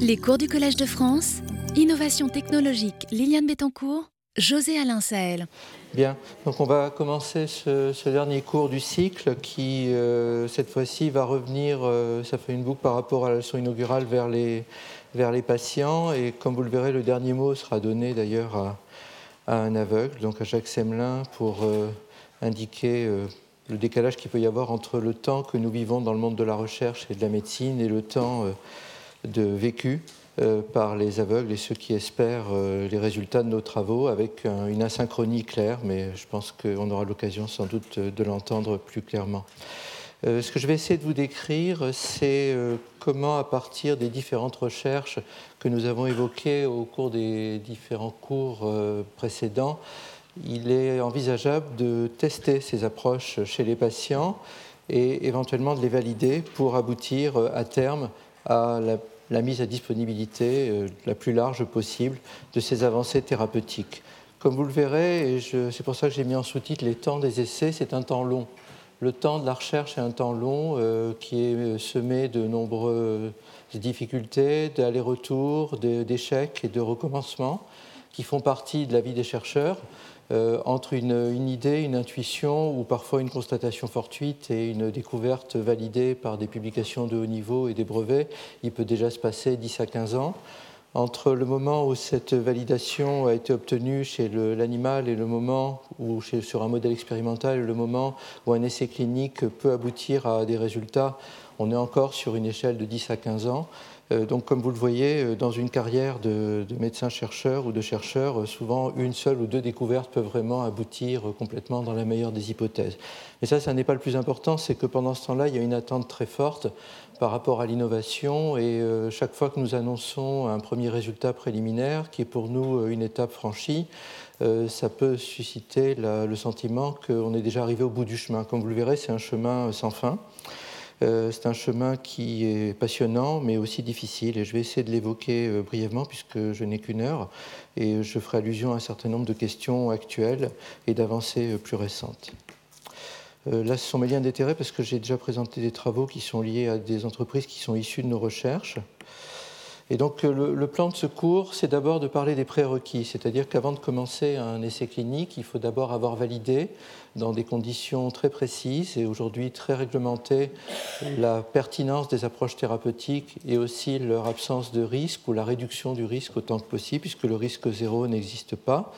Les cours du Collège de France, Innovation technologique, Liliane Bettencourt, José Alain Sahel. Bien, donc on va commencer ce, dernier cours du cycle qui, euh, cette fois-ci, va revenir, euh, ça fait une boucle par rapport à la leçon inaugurale vers les, vers les patients. Et comme vous le verrez, le dernier mot sera donné d'ailleurs à, un aveugle, donc à Jacques Semelin, pour euh, indiquer le décalage qu'il peut y avoir entre le temps que nous vivons dans le monde de la recherche et de la médecine et le temps de vécu euh, par les aveugles et ceux qui espèrent euh, les résultats de nos travaux avec une asynchronie claire, mais je pense qu'on aura l'occasion sans doute de l'entendre plus clairement. Euh, ce que je vais essayer de vous décrire, c'est comment, à partir des différentes recherches que nous avons évoquées au cours des différents cours précédents, il est envisageable de tester ces approches chez les patients et éventuellement de les valider pour aboutir à terme à la mise à disponibilité euh, la plus large possible de ces avancées thérapeutiques. Comme vous le verrez, et c'est pour ça que j'ai mis en sous-titre les temps des essais, c'est un temps long. Le temps de la recherche est un temps long euh, qui est euh, semé de nombreuses difficultés, d'allers-retours, d'échecs et de recommencements qui font partie de la vie des chercheurs. Euh, entre une, idée, une intuition ou parfois une constatation fortuite et une découverte validée par des publications de haut niveau et des brevets, il peut déjà se passer 10 à 15 ans. Entre le moment où cette validation a été obtenue chez l'animal et le moment où, sur un modèle expérimental, le moment où un essai clinique peut aboutir à des résultats, on est encore sur une échelle de 10 à 15 ans. Euh, donc, comme vous le voyez, euh, dans une carrière de, médecin-chercheur ou de chercheur, euh, souvent une seule ou deux découvertes peuvent vraiment aboutir complètement dans la meilleure des hypothèses. Mais ça, ça n'est pas le plus important, c'est que pendant ce temps-là, il y a une attente très forte par rapport à l'innovation et chaque fois que nous annonçons un premier résultat préliminaire, qui est pour nous une étape franchie, ça peut susciter le sentiment qu'on est déjà arrivé au bout du chemin. Comme vous le verrez, c'est un chemin sans fin. Euh, c'est un chemin qui est passionnant, mais aussi difficile. Et je vais essayer de l'évoquer euh, brièvement, puisque je n'ai qu'une heure, et je ferai allusion à un certain nombre de questions actuelles et d'avancées euh, plus récentes. Là, ce sont mes liens d'intérêt parce que j'ai déjà présenté des travaux qui sont liés à des entreprises qui sont issues de nos recherches. Et donc le, plan de secours, c'est d'abord de parler des prérequis, c'est-à-dire qu'avant de commencer un essai clinique, il faut d'abord avoir validé dans des conditions très précises et aujourd'hui très réglementées la pertinence des approches thérapeutiques et aussi leur absence de risque ou la réduction du risque autant que possible, puisque le risque zéro n'existe pas.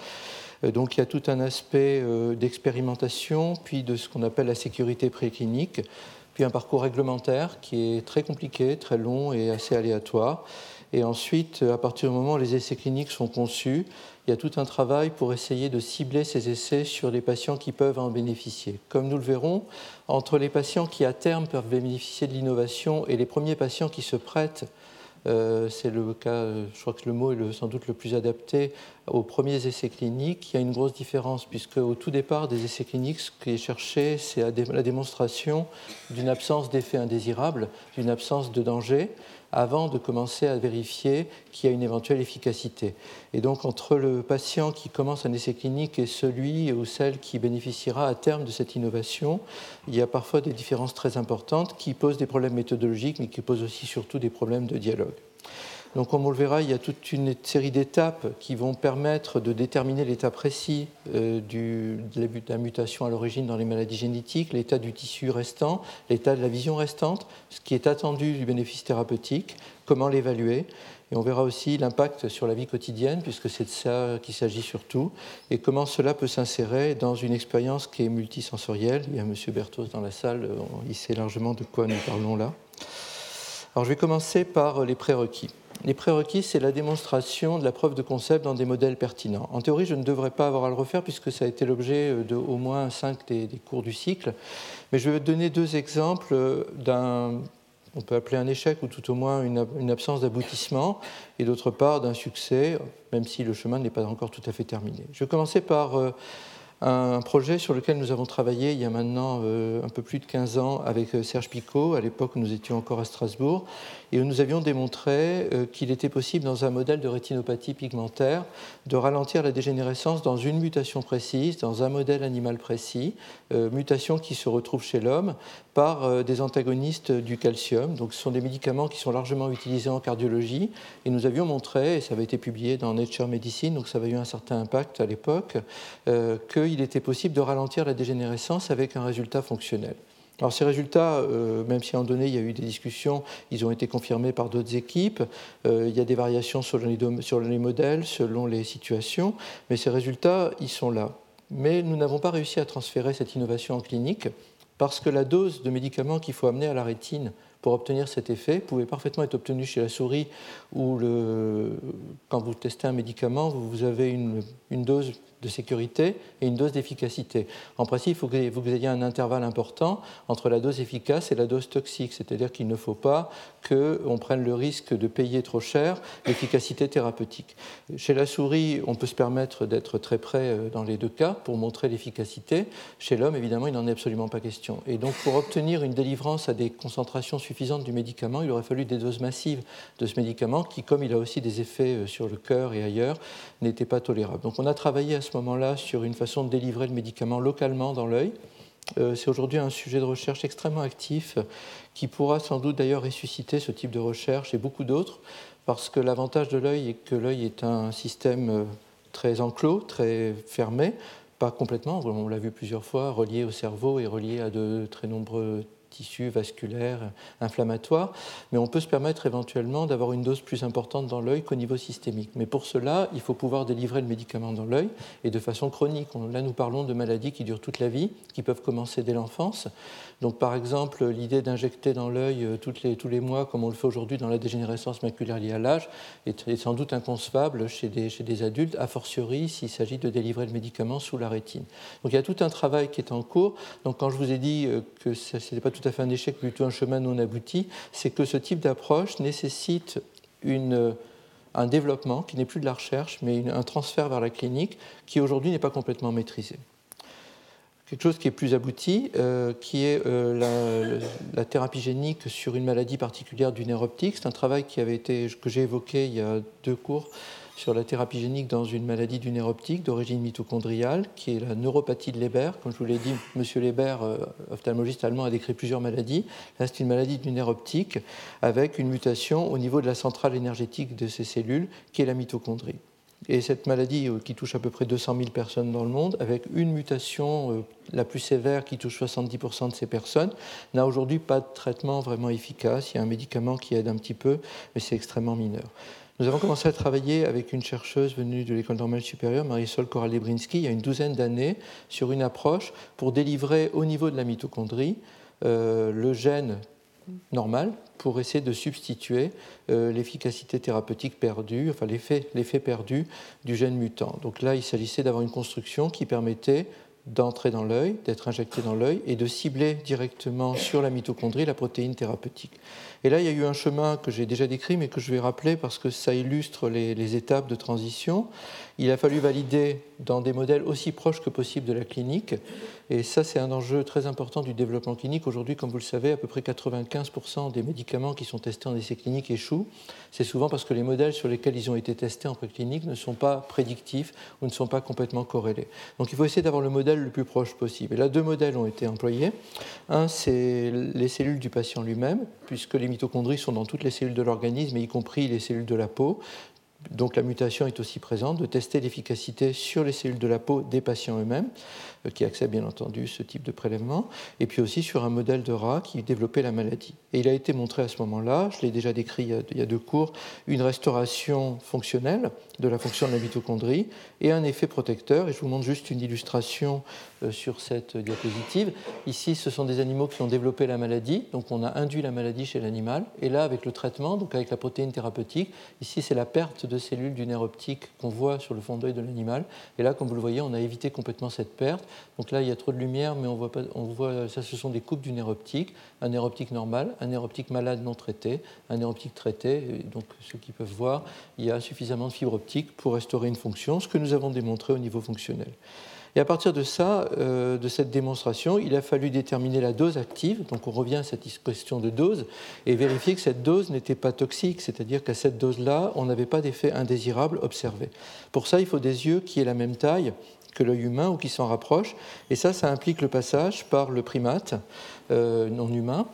Euh, donc il y a tout un aspect euh, d'expérimentation, puis de ce qu'on appelle la sécurité préclinique, puis un parcours réglementaire qui est très compliqué, très long et assez aléatoire et ensuite, à partir du moment où les essais cliniques sont conçus, il y a tout un travail pour essayer de cibler ces essais sur les patients qui peuvent en bénéficier. Comme nous le verrons, entre les patients qui à terme peuvent bénéficier de l'innovation et les premiers patients qui se prêtent euh, c'est le cas, je crois que le mot est sans doute le plus adapté aux premiers essais cliniques. Il y a une grosse différence puisque au tout départ des essais cliniques, ce qui est cherché, c'est la démonstration d'une absence d'effet indésirable, d'une absence de danger avant de commencer à vérifier qu'il y a une éventuelle efficacité. Et donc entre le patient qui commence un essai clinique et celui ou celle qui bénéficiera à terme de cette innovation, il y a parfois des différences très importantes qui posent des problèmes méthodologiques, mais qui posent aussi surtout des problèmes de dialogue. Donc, comme on le verra, il y a toute une série d'étapes qui vont permettre de déterminer l'état précis euh, de la mutation à l'origine dans les maladies génétiques, l'état du tissu restant, l'état de la vision restante, ce qui est attendu du bénéfice thérapeutique, comment l'évaluer. Et on verra aussi l'impact sur la vie quotidienne, puisque c'est de ça qu'il s'agit surtout, et comment cela peut s'insérer dans une expérience qui est multisensorielle. Il y a M. Berthos dans la salle, il sait largement de quoi nous parlons là. Alors je vais commencer par les prérequis. Les prérequis, c'est la démonstration de la preuve de concept dans des modèles pertinents. En théorie, je ne devrais pas avoir à le refaire puisque ça a été l'objet euh, de au moins cinq des, cours du cycle. Mais je vais donner deux exemples d'un, on peut appeler un échec ou tout au moins une, absence d'aboutissement, et d'autre part d'un succès, même si le chemin n'est pas encore tout à fait terminé. Je vais commencer par euh, un projet sur lequel nous avons travaillé il y a maintenant euh, un peu plus de 15 ans avec euh, Serge Picot, à l'époque nous étions encore à Strasbourg, et nous avions démontré euh, qu'il était possible dans un modèle de rétinopathie pigmentaire de ralentir la dégénérescence dans une mutation précise, dans un modèle animal précis, mutation qui se retrouve chez l'homme par des antagonistes du calcium. Donc ce sont des médicaments qui sont largement utilisés en cardiologie, et nous avions montré, et ça avait été publié dans Nature Medicine, donc ça avait eu un certain impact à l'époque, que il était possible de ralentir la dégénérescence avec un résultat fonctionnel. Alors ces résultats, euh, même si un donné il y a eu des discussions, ils ont été confirmés par d'autres équipes. Euh, il y a des variations sur les, sur les modèles, selon les situations, mais ces résultats, ils sont là. Mais nous n'avons pas réussi à transférer cette innovation en clinique parce que la dose de médicaments qu'il faut amener à la rétine pour obtenir cet effet pouvait parfaitement être obtenue chez la souris où le, quand vous testez un médicament, vous avez une, une dose de sécurité et une dose d'efficacité. En principe, il faut que vous ayez un intervalle important entre la dose efficace et la dose toxique, c'est-à-dire qu'il ne faut pas qu'on prenne le risque de payer trop cher l'efficacité thérapeutique. Chez la souris, on peut se permettre d'être très près euh, dans les deux cas pour montrer l'efficacité. Chez l'homme, évidemment, il n'en est absolument pas question. Et donc, pour obtenir une délivrance à des concentrations suffisantes du médicament, il aurait fallu des doses massives de ce médicament qui, comme il a aussi des effets euh, sur le cœur et ailleurs, n'étaient pas tolérables. Donc, on a travaillé à ce moment-là sur une façon de délivrer le médicament localement dans l'œil. Euh, c'est aujourd'hui un sujet de recherche extrêmement actif qui pourra sans doute d'ailleurs ressusciter ce type de recherche et beaucoup d'autres, parce que l'avantage de l'œil est que l'œil est un système euh, très enclos, très fermé, pas complètement, on l'a vu plusieurs fois, relié au cerveau et relié à de très nombreux tissus vasculaires, inflammatoires, mais on peut se permettre éventuellement d'avoir une dose plus importante dans l'œil qu'au niveau systémique. Mais pour cela, il faut pouvoir délivrer le médicament dans l'œil et de façon chronique. Là, nous parlons de maladies qui durent toute la vie, qui peuvent commencer dès l'enfance. Donc, par exemple, l'idée d'injecter dans l'œil euh, les, tous les mois, comme on le fait aujourd'hui dans la dégénérescence maculaire liée à l'âge, est, sans doute inconcevable chez des, chez des adultes, a fortiori s'il s'agit de délivrer le médicament sous la rétine. Donc, il y a tout un travail qui est en cours. Donc, quand je vous ai dit euh, que ce n'était pas tout à fait un échec, plutôt un chemin non abouti, c'est que ce type d'approche nécessite une un développement qui n'est plus de la recherche, mais un transfert vers la clinique qui aujourd'hui n'est pas complètement maîtrisé quelque chose qui est plus abouti, euh, qui est euh, la, thérapie génique sur une maladie particulière du nerf optique. C'est un travail qui avait été, que j'ai évoqué il y a deux cours sur la thérapie génique dans une maladie du nerf optique d'origine mitochondriale, qui est la neuropathie de Leber. Comme je vous l'ai dit, M. Leber, euh, ophtalmologiste allemand, a décrit plusieurs maladies. Là, c'est une maladie du nerf optique avec une mutation au niveau de la centrale énergétique de ces cellules, qui est la mitochondrie. Et cette maladie euh, qui touche à peu près 200 000 personnes dans le monde, avec une mutation euh, la plus sévère qui touche 70% de ces personnes, n'a aujourd'hui pas de traitement vraiment efficace. Il y a un médicament qui aide un petit peu, mais c'est extrêmement mineur. Nous avons commencé à travailler avec une chercheuse venue de l'École normale supérieure, Marisol Koral-Lebrinski, il y a une douzaine d'années, sur une approche pour délivrer au niveau de la mitochondrie euh, le gène normal pour essayer de substituer euh, l'efficacité thérapeutique perdue, enfin l'effet perdu du gène mutant. Donc là, il s'agissait d'avoir une construction qui permettait d'entrer dans l'œil, d'être injecté dans l'œil et de cibler directement sur la mitochondrie la protéine thérapeutique. Et là, il y a eu un chemin que j'ai déjà décrit, mais que je vais rappeler parce que ça illustre les, étapes de transition. Il a fallu valider dans des modèles aussi proches que possible de la clinique. Et ça, c'est un enjeu très important du développement clinique. Aujourd'hui, comme vous le savez, à peu près 95% des médicaments qui sont testés en essai clinique échouent. C'est souvent parce que les modèles sur lesquels ils ont été testés en préclinique ne sont pas prédictifs ou ne sont pas complètement corrélés. Donc il faut essayer d'avoir le modèle le plus proche possible. Et là, deux modèles ont été employés. Un, c'est les cellules du patient lui-même, puisque les mitochondries sont dans toutes les cellules de l'organisme, y compris les cellules de la peau. Donc la mutation est aussi présente, de tester l'efficacité sur les cellules de la peau des patients eux-mêmes. Euh, qui accepte bien entendu ce type de prélèvement, et puis aussi sur un modèle de rat qui développait la maladie. Et il a été montré à ce moment-là, je l'ai déjà décrit il y a deux cours, une restauration fonctionnelle de la fonction de la mitochondrie et un effet protecteur. Et je vous montre juste une illustration euh, sur cette diapositive. Ici, ce sont des animaux qui ont développé la maladie, donc on a induit la maladie chez l'animal. Et là, avec le traitement, donc avec la protéine thérapeutique, ici c'est la perte de cellules du nerf optique qu'on voit sur le fond d'œil de l'animal. Et là, comme vous le voyez, on a évité complètement cette perte. Donc là, il y a trop de lumière, mais on voit, pas, on ça, ce sont des coupes du nerf optique, un nerf optique normal, un nerf optique malade non traité, un nerf optique traité. donc ceux qui peuvent voir, il y a suffisamment de fibres optiques pour restaurer une fonction, ce que nous avons démontré au niveau fonctionnel. Et à partir de ça, euh, de cette démonstration, il a fallu déterminer la dose active, donc on revient à cette question de dose, et vérifier que cette dose n'était pas toxique, c'est-à-dire qu'à cette dose-là, on n'avait pas d'effet indésirable observé. Pour ça, il faut des yeux qui aient la même taille que l'œil humain ou qui s'en rapprochent, et ça, ça implique le passage par le primate euh, non humain.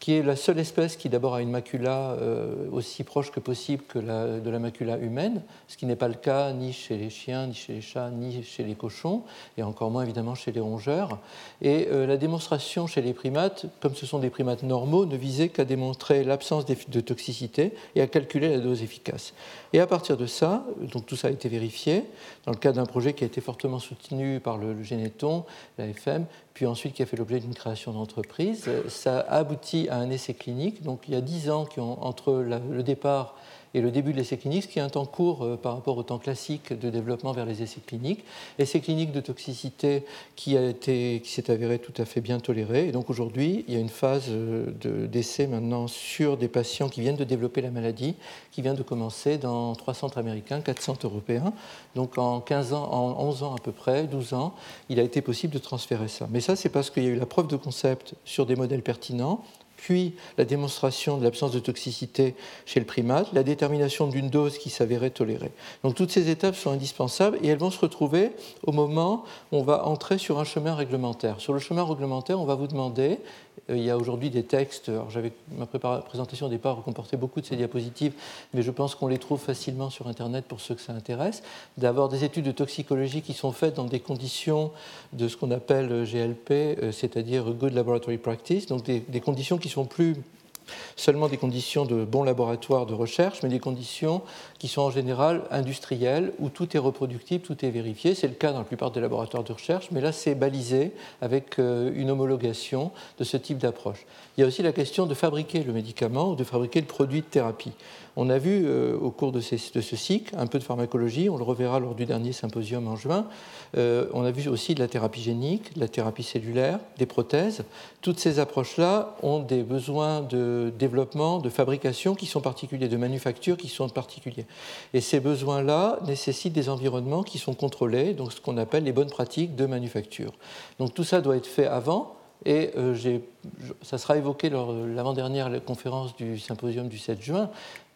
Qui est la seule espèce qui d'abord a une macula euh, aussi proche que possible que de la macula humaine, ce qui n'est pas le cas ni chez les chiens, ni chez les chats, ni chez les cochons, et encore moins évidemment chez les rongeurs. Et euh, la démonstration chez les primates, comme ce sont des primates normaux, ne visait qu'à démontrer l'absence de toxicité et à calculer la dose efficace. Et à partir de ça, donc tout ça a été vérifié dans le cadre d'un projet qui a été fortement soutenu par le, le Généton, la FM, puis ensuite qui a fait l'objet d'une création d'entreprise. Ça a abouti à un essai clinique. Donc il y a dix ans qui ont, entre le départ et le début de l'essai clinique, ce qui est un temps court euh, par rapport au temps classique de développement vers les essais cliniques. Essai clinique de toxicité qui, a été, qui s'est avéré tout à fait bien toléré. Et donc aujourd'hui, il y a une phase euh, d'essai maintenant sur des patients qui viennent de développer la maladie, qui vient de commencer dans trois centres américains, quatre centres européens. Donc en 15 ans, en 11 ans à peu près, 12 ans, il a été possible de transférer ça. Mais ça, c'est parce qu'il y a eu la preuve de concept sur des modèles pertinents puis la démonstration de l'absence de toxicité chez le primate, la détermination d'une dose qui s'avérait tolérée. Donc toutes ces étapes sont indispensables et elles vont se retrouver au moment où on va entrer sur un chemin réglementaire. Sur le chemin réglementaire, on va vous demander il y a aujourd'hui des textes. j'avais ma présentation au départ comportait beaucoup de ces diapositives, mais je pense qu'on les trouve facilement sur Internet pour ceux que ça intéresse. D'avoir des études de toxicologie qui sont faites dans des conditions de ce qu'on appelle GLP, euh, c'est-à-dire Good Laboratory Practice, donc des conditions qui sont plus seulement des conditions de bons laboratoires de recherche, mais des conditions qui sont en général industrielles, où tout est reproductible, tout est vérifié. C'est le cas dans la plupart des laboratoires de recherche, mais là c'est balisé avec euh, une homologation de ce type d'approche. Il y a aussi la question de fabriquer le médicament ou de fabriquer le produit de thérapie. On a vu euh, au cours de, ce cycle un peu de pharmacologie, on le reverra lors du dernier symposium en juin. Euh, on a vu aussi de la thérapie génique, de la thérapie cellulaire, des prothèses. Toutes ces approches-là ont des besoins de développement, de fabrication qui sont particuliers, de manufacture qui sont particuliers. Et ces besoins-là nécessitent des environnements qui sont contrôlés, donc ce qu'on appelle les bonnes pratiques de manufacture. Donc tout ça doit être fait avant et euh, ça sera évoqué lors de l'avant-dernière conférence du symposium du 7 juin.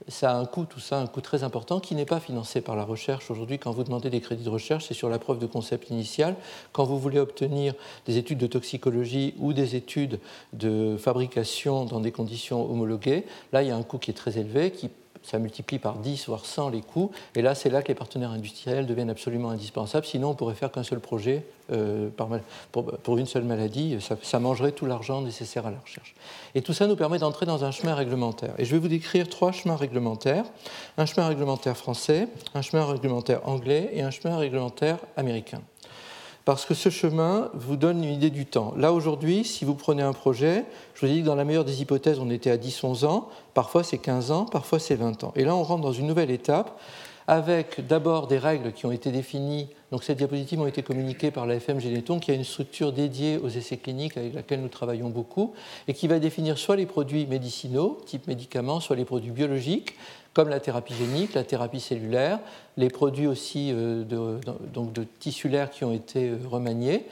Ça a un coût, tout ça, un coût très important qui n'est pas financé par la recherche. Aujourd'hui, quand vous demandez des crédits de recherche, c'est sur la preuve de concept initial. Quand vous voulez obtenir des études de toxicologie ou des études de fabrication dans des conditions homologuées, là, il y a un coût qui est très élevé, qui ça multiplie par 10 voire 100 les coûts. Et là, c'est là que les partenaires industriels deviennent absolument indispensables. Sinon, on pourrait faire qu'un seul projet euh, pour, une seule maladie. Ça, mangerait tout l'argent nécessaire à la recherche. Et tout ça nous permet d'entrer dans un chemin réglementaire. Et je vais vous décrire trois chemins réglementaires. Un chemin réglementaire français, un chemin réglementaire anglais et un chemin réglementaire américain parce que ce chemin vous donne une idée du temps. Là, aujourd'hui, si vous prenez un projet, je vous ai dit que dans la meilleure des hypothèses, on était à 10-11 ans, parfois c'est 15 ans, parfois c'est 20 ans. Et là, on rentre dans une nouvelle étape avec d'abord des règles qui ont été définies. Donc ces diapositives ont été communiquées par la FM Généton, qui a une structure dédiée aux essais cliniques avec laquelle nous travaillons beaucoup, et qui va définir soit les produits médicinaux, type médicaments, soit les produits biologiques, comme la thérapie génique, la thérapie cellulaire, les produits aussi euh, de, donc de tissulaires qui ont été euh, remaniés,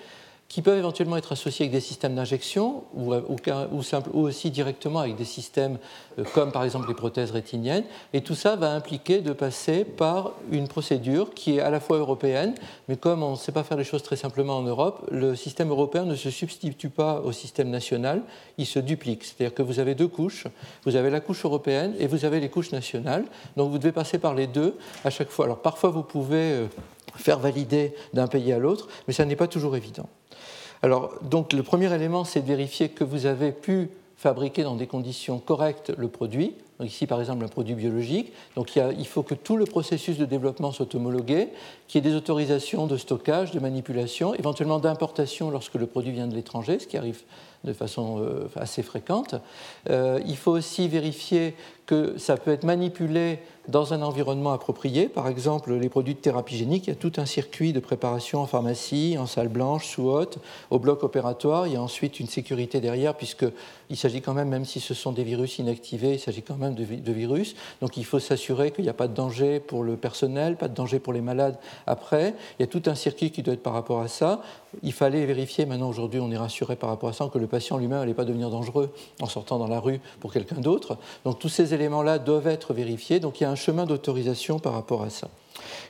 qui peuvent éventuellement être associés avec des systèmes d'injection ou, ou, aussi directement avec des systèmes euh, comme par exemple les prothèses rétiniennes. Et tout ça va impliquer de passer par une procédure qui est à la fois européenne, mais comme on ne sait pas faire les choses très simplement en Europe, le système européen ne se substitue pas au système national, il se duplique. C'est-à-dire que vous avez deux couches, vous avez la couche européenne et vous avez les couches nationales. Donc vous devez passer par les deux à chaque fois. Alors parfois vous pouvez euh, faire valider d'un pays à l'autre, mais ça n'est pas toujours évident. Alors, donc, le premier élément, c'est de vérifier que vous avez pu fabriquer dans des conditions correctes le produit. Ici, par exemple, un produit biologique. Donc il, faut que tout le processus de développement soit homologué, qu'il y ait des autorisations de stockage, de manipulation, éventuellement d'importation lorsque le produit vient de l'étranger, ce qui arrive de façon assez fréquente. il faut aussi vérifier que ça peut être manipulé dans un environnement approprié. Par exemple, les produits de thérapie génique, il y a tout un circuit de préparation en pharmacie, en salle blanche, sous haute, au bloc opératoire. Il y a ensuite une sécurité derrière, puisqu'il s'agit quand même, même si ce sont des virus inactivés, il s'agit quand même de, virus. Donc il faut s'assurer qu'il n'y a pas de danger pour le personnel, pas de danger pour les malades après. Il y a tout un circuit qui doit être par rapport à ça. Il fallait vérifier, maintenant aujourd'hui on est rassuré par rapport à ça, que le patient lui-même n'allait pas devenir dangereux en sortant dans la rue pour quelqu'un d'autre. Donc tous ces éléments-là doivent être vérifiés. Donc il y a un chemin d'autorisation par rapport à ça.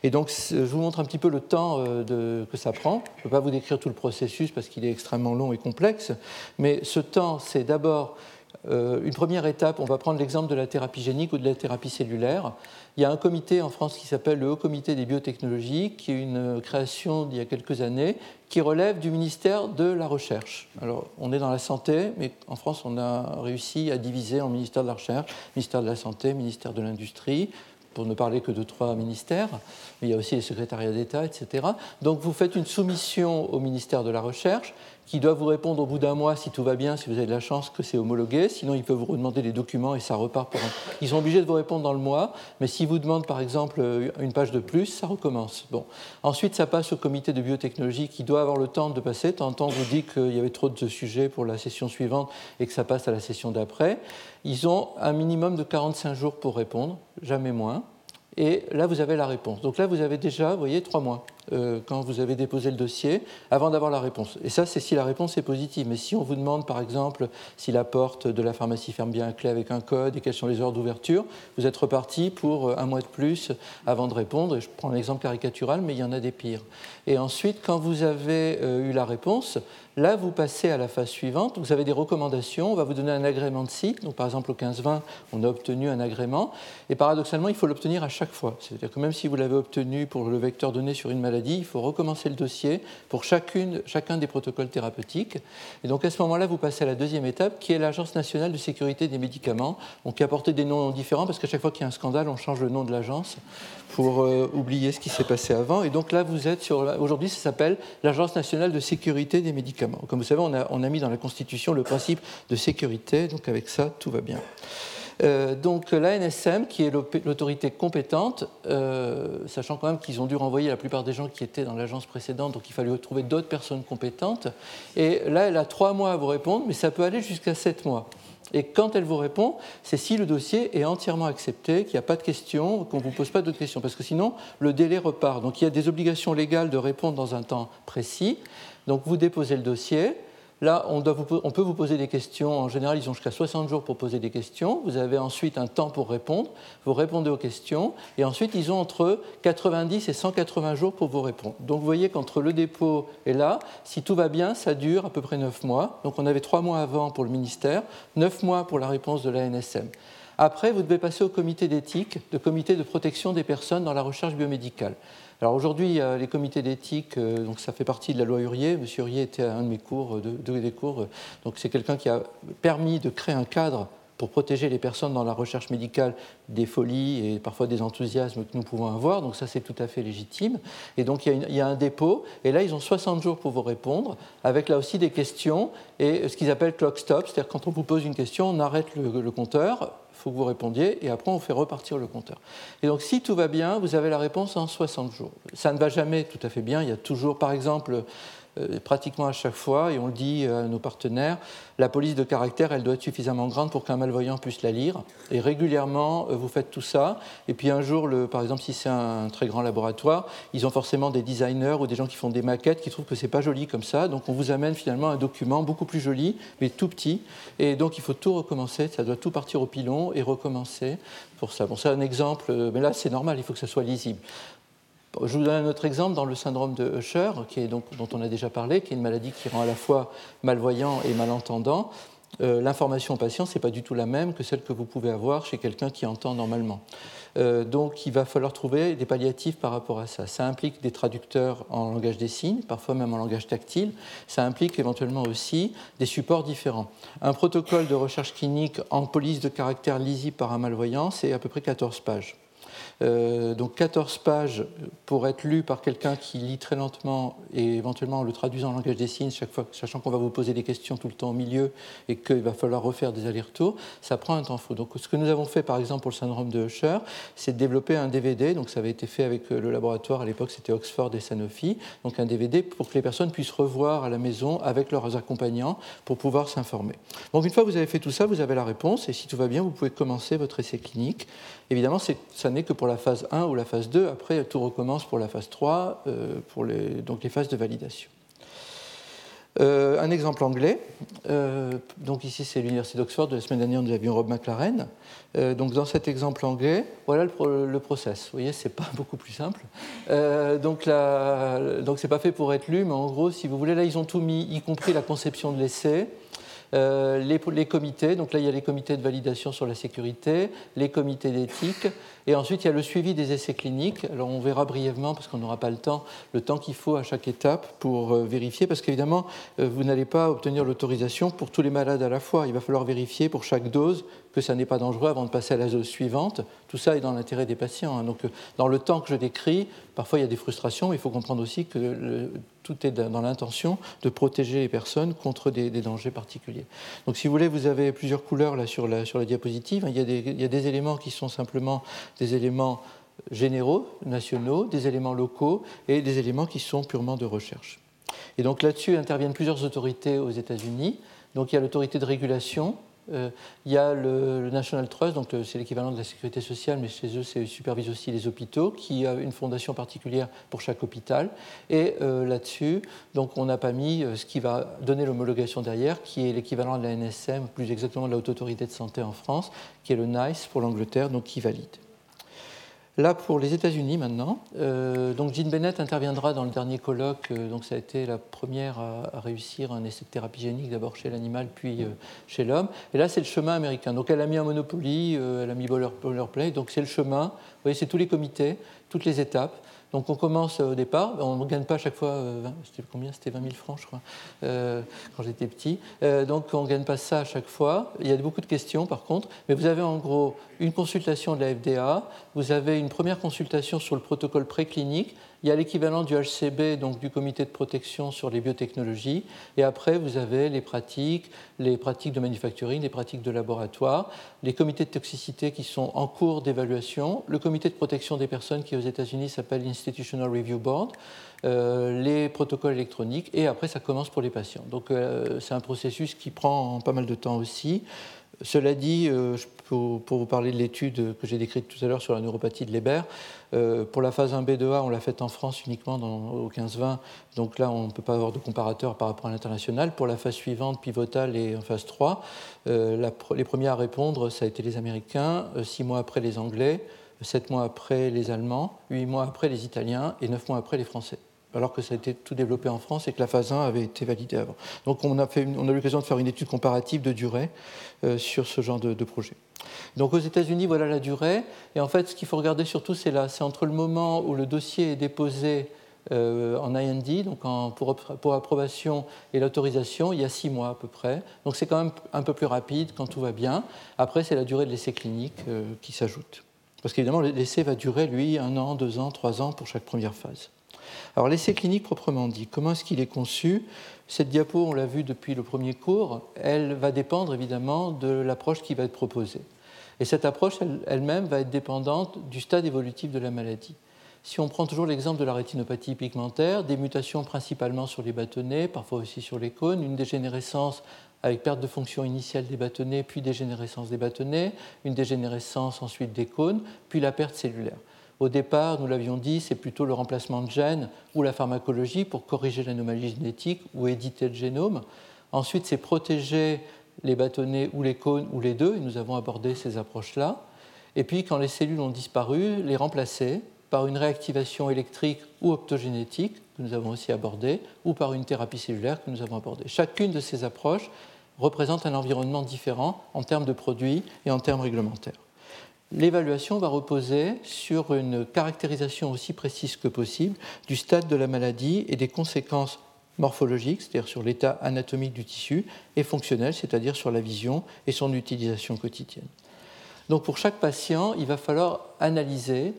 Et donc, je vous montre un petit peu le temps euh, que ça prend. Je ne peux pas vous décrire tout le processus parce qu'il est extrêmement long et complexe, mais ce temps, c'est d'abord euh, une première étape. On va prendre l'exemple de la thérapie génique ou de la thérapie cellulaire. Il y a un comité en France qui s'appelle le Haut Comité des biotechnologies, qui est une création d'il y a quelques années, qui relève du ministère de la Recherche. Alors, on est dans la santé, mais en France, on a réussi à diviser en ministère de la Recherche, ministère de la Santé, ministère de l'Industrie, pour ne parler que de trois ministères, mais il y a aussi les secrétariats d'État, etc. Donc vous faites une soumission au ministère de la Recherche qui doit vous répondre au bout d'un mois si tout va bien, si vous avez de la chance que c'est homologué. Sinon, ils peuvent vous demander des documents et ça repart pour un... Ils sont obligés de vous répondre dans le mois, mais s'ils vous demandent par exemple une page de plus, ça recommence. Bon. Ensuite, ça passe au comité de biotechnologie qui doit avoir le temps de passer. Tant on vous dit qu'il y avait trop de sujets pour la session suivante et que ça passe à la session d'après. Ils ont un minimum de 45 jours pour répondre, jamais moins. Et là, vous avez la réponse. Donc là, vous avez déjà, vous voyez, trois mois. Euh, quand vous avez déposé le dossier avant d'avoir la réponse. Et ça, c'est si la réponse est positive. Mais si on vous demande, par exemple, si la porte de la pharmacie ferme bien à clé avec un code et quelles sont les heures d'ouverture, vous êtes reparti pour euh, un mois de plus avant de répondre. Et je prends un exemple caricatural, mais il y en a des pires. Et ensuite, quand vous avez euh, eu la réponse, là, vous passez à la phase suivante. Vous avez des recommandations. On va vous donner un agrément de site. Donc, par exemple, au 15-20, on a obtenu un agrément. Et paradoxalement, il faut l'obtenir à chaque fois. C'est-à-dire que même si vous l'avez obtenu pour le vecteur donné sur une maladie, il faut recommencer le dossier pour chacun des protocoles thérapeutiques. Et donc à ce moment-là, vous passez à la deuxième étape, qui est l'Agence nationale de sécurité des médicaments, donc qui a porté des noms différents, parce qu'à chaque fois qu'il y a un scandale, on change le nom de l'agence pour euh, oublier ce qui s'est passé avant. Et donc là, vous êtes sur... Aujourd'hui, ça s'appelle l'Agence nationale de sécurité des médicaments. Comme vous savez, on a mis dans la Constitution le principe de sécurité, donc avec ça, tout va bien. Euh, donc l'ANSM, qui est l'autorité compétente, euh, sachant quand même qu'ils ont dû renvoyer la plupart des gens qui étaient dans l'agence précédente, donc il fallait trouver d'autres personnes compétentes. Et là, elle a trois mois à vous répondre, mais ça peut aller jusqu'à sept mois. Et quand elle vous répond, c'est si le dossier est entièrement accepté, qu'il n'y a pas de questions, qu'on ne vous pose pas d'autres questions, parce que sinon, le délai repart. Donc il y a des obligations légales de répondre dans un temps précis. Donc vous déposez le dossier, Là, on, peut vous poser des questions. En général, ils ont jusqu'à 60 jours pour poser des questions. Vous avez ensuite un temps pour répondre. Vous répondez aux questions. Et ensuite, ils ont entre 90 et 180 jours pour vous répondre. Donc, vous voyez qu'entre le dépôt et là, si tout va bien, ça dure à peu près 9 mois. Donc, on avait 3 mois avant pour le ministère, 9 mois pour la réponse de la NSM. Après, vous devez passer au comité d'éthique, le comité de protection des personnes dans la recherche biomédicale. Alors aujourd'hui, les comités d'éthique, euh, donc ça fait partie de la loi Hurier. Monsieur Hurier était un de mes cours, euh, des cours. Donc c'est quelqu'un qui a permis de créer un cadre pour protéger les personnes dans la recherche médicale des folies et parfois des enthousiasmes que nous pouvons avoir. Donc ça, c'est tout à fait légitime. Et donc il y, a un dépôt, et là, ils ont 60 jours pour vous répondre, avec là aussi des questions et ce qu'ils appellent clock stop, c'est-à-dire quand on vous pose une question, on arrête le compteur, faut que vous répondiez, et après on fait repartir le compteur. Et donc si tout va bien, vous avez la réponse en 60 jours. Ça ne va jamais tout à fait bien, il y a toujours, par exemple, euh, pratiquement à chaque fois, et on le dit à nos partenaires, la police de caractère, elle doit être suffisamment grande pour qu'un malvoyant puisse la lire. Et régulièrement, euh, vous faites tout ça. Et puis un jour, par exemple, si c'est un très grand laboratoire, ils ont forcément des designers ou des gens qui font des maquettes qui trouvent que c'est pas joli comme ça. Donc on vous amène finalement un document beaucoup plus joli, mais tout petit. Et donc il faut tout recommencer. Ça doit tout partir au pilon et recommencer pour ça. Bon, c'est un exemple, euh, mais là c'est normal, il faut que ça soit lisible. Je vous donne un autre exemple dans le syndrome de Usher, dont on a déjà parlé, qui est une maladie qui rend à la fois malvoyant et malentendant. Euh, l'information au patient, ce n'est pas du tout la même que celle que vous pouvez avoir chez quelqu'un qui entend normalement. Euh, donc il va falloir trouver des palliatifs par rapport à ça. Ça implique des traducteurs en langage des signes, parfois même en langage tactile. Ça implique éventuellement aussi des supports différents. Un protocole de recherche clinique en police de caractère lisible par un malvoyant, c'est à peu près 14 pages. Euh, donc 14 pages pour être lues par quelqu'un qui lit très lentement et éventuellement en le traduisant en langage des signes, chaque fois, sachant qu'on va vous poser des questions tout le temps au milieu et qu'il va falloir refaire des allers-retours, ça prend un temps fou. Donc ce que nous avons fait par exemple pour le syndrome de Usher, c'est de développer un DVD, donc ça avait été fait avec euh, le laboratoire, à l'époque c'était Oxford et Sanofi, donc un DVD pour que les personnes puissent revoir à la maison avec leurs accompagnants pour pouvoir s'informer. Donc une fois que vous avez fait tout ça, vous avez la réponse et si tout va bien, vous pouvez commencer votre essai clinique. Évidemment, ça n'est que pour la phase 1 ou la phase 2. Après, tout recommence pour la phase 3, euh, pour les, donc les phases de validation. Euh, un exemple anglais. Euh, donc ici, c'est l'université d'Oxford. De la semaine dernière, nous avions Rob McLaren. donc dans cet exemple anglais, voilà le, process. Vous voyez, c'est pas beaucoup plus simple. donc là, donc c'est pas fait pour être lu, mais en gros, si vous voulez, là, ils ont tout mis, y compris la conception de l'essai. Euh, les, comités, donc là il y a les comités de validation sur la sécurité, les comités d'éthique, et ensuite il y a le suivi des essais cliniques. Alors on verra brièvement, parce qu'on n'aura pas le temps, le temps qu'il faut à chaque étape pour euh, vérifier, parce qu'évidemment euh, vous n'allez pas obtenir l'autorisation pour tous les malades à la fois. Il va falloir vérifier pour chaque dose que ça n'est pas dangereux avant de passer à la dose suivante. Tout ça est dans l'intérêt des patients. Hein. Donc, dans le temps que je décris, parfois il y a des frustrations, mais il faut comprendre aussi que tout est dans l'intention de protéger les personnes contre des, dangers particuliers. Donc, si vous voulez, vous avez plusieurs couleurs là sur la, diapositive. Il y, a des, il y a des éléments qui sont simplement des éléments généraux, nationaux, des éléments locaux et des éléments qui sont purement de recherche. Et donc là-dessus interviennent plusieurs autorités aux États-Unis. Donc il y a l'autorité de régulation euh, il y a le, National Trust, donc c'est l'équivalent de la sécurité sociale, mais chez eux, c'est supervise aussi les hôpitaux, qui a une fondation particulière pour chaque hôpital. Et euh, là-dessus, donc on n'a pas mis euh, ce qui va donner l'homologation derrière, qui est l'équivalent de la NSM, plus exactement de la Haute Autorité de Santé en France, qui est le NICE pour l'Angleterre, donc qui valide. Là, pour les États-Unis maintenant, euh, donc Jean Bennett interviendra dans le dernier colloque. Euh, donc ça a été la première à, réussir un essai de thérapie génique, d'abord chez l'animal, puis euh, chez l'homme. Et là, c'est le chemin américain. Donc elle a mis un Monopoly, elle a mis Boilerplate. Donc c'est le chemin. Vous voyez, c'est tous les comités, toutes les étapes. Donc on commence au départ, on ne gagne pas à chaque fois, euh, c'était combien? C'était 20 000 francs, je crois, euh, quand j'étais petit. Euh, donc on ne gagne pas ça à chaque fois. Il y a beaucoup de questions par contre, mais vous avez en gros une consultation de la FDA, vous avez une première consultation sur le protocole préclinique, il y a l'équivalent du HCB, donc du comité de protection sur les biotechnologies. Et après, vous avez les pratiques, les pratiques de manufacturing, les pratiques de laboratoire, les comités de toxicité qui sont en cours d'évaluation, le comité de protection des personnes qui aux États-Unis s'appelle l'Institutional Review Board. Euh, les protocoles électroniques et après ça commence pour les patients. Donc euh, c'est un processus qui prend pas mal de temps aussi. Cela dit, euh, pour, vous parler de l'étude que j'ai décrite tout à l'heure sur la neuropathie de Leber, euh, pour la phase 1B2A, on l'a faite en France uniquement au 15-20, donc là on ne peut pas avoir de comparateur par rapport à l'international. Pour la phase suivante, pivotale et en phase 3, euh, les premiers à répondre, ça a été les Américains, six mois après les Anglais, sept mois après les Allemands, huit mois après les Italiens et neuf mois après les Français alors que ça a été tout développé en France et que la phase 1 avait été validée avant. Donc on a, eu l'occasion de faire une étude comparative de durée euh, sur ce genre de, projet. Donc aux États-Unis, voilà la durée. Et en fait, ce qu'il faut regarder surtout, c'est là, c'est entre le moment où le dossier est déposé euh, en IND, donc pour, pour, approbation et l'autorisation, il y a six mois à peu près. Donc c'est quand même un peu plus rapide quand tout va bien. Après, c'est la durée de l'essai clinique euh, qui s'ajoute. Parce qu'évidemment, l'essai va durer, lui, un an, deux ans, trois ans pour chaque première phase. Alors l'essai clinique proprement dit, comment est-ce qu'il est conçu? Cette diapo, on l'a vu depuis le premier cours, elle va dépendre évidemment de l'approche qui va être proposée. Et cette approche elle-même va être dépendante du stade évolutif de la maladie. Si on prend toujours l'exemple de la rétinopathie pigmentaire, des mutations principalement sur les bâtonnets, parfois aussi sur les cônes, une dégénérescence avec perte de fonction initiale des bâtonnets, puis dégénérescence des bâtonnets, une dégénérescence ensuite des cônes, puis la perte cellulaire. Au départ, nous l'avions dit, c'est plutôt le remplacement de gènes ou la pharmacologie pour corriger l'anomalie génétique ou éditer le génome. Ensuite, c'est protéger les bâtonnets ou les cônes ou les deux, et nous avons abordé ces approches-là. Et puis, quand les cellules ont disparu, les remplacer par une réactivation électrique ou optogénétique, que nous avons aussi abordé, ou par une thérapie cellulaire que nous avons abordée. Chacune de ces approches représente un environnement différent en termes de produits et en termes réglementaires l'évaluation va reposer sur une caractérisation aussi précise que possible du stade de la maladie et des conséquences morphologiques, c'est-à-dire sur l'état anatomique du tissu, et fonctionnel, c'est-à-dire sur la vision et son utilisation quotidienne. Donc pour chaque patient, il va falloir analyser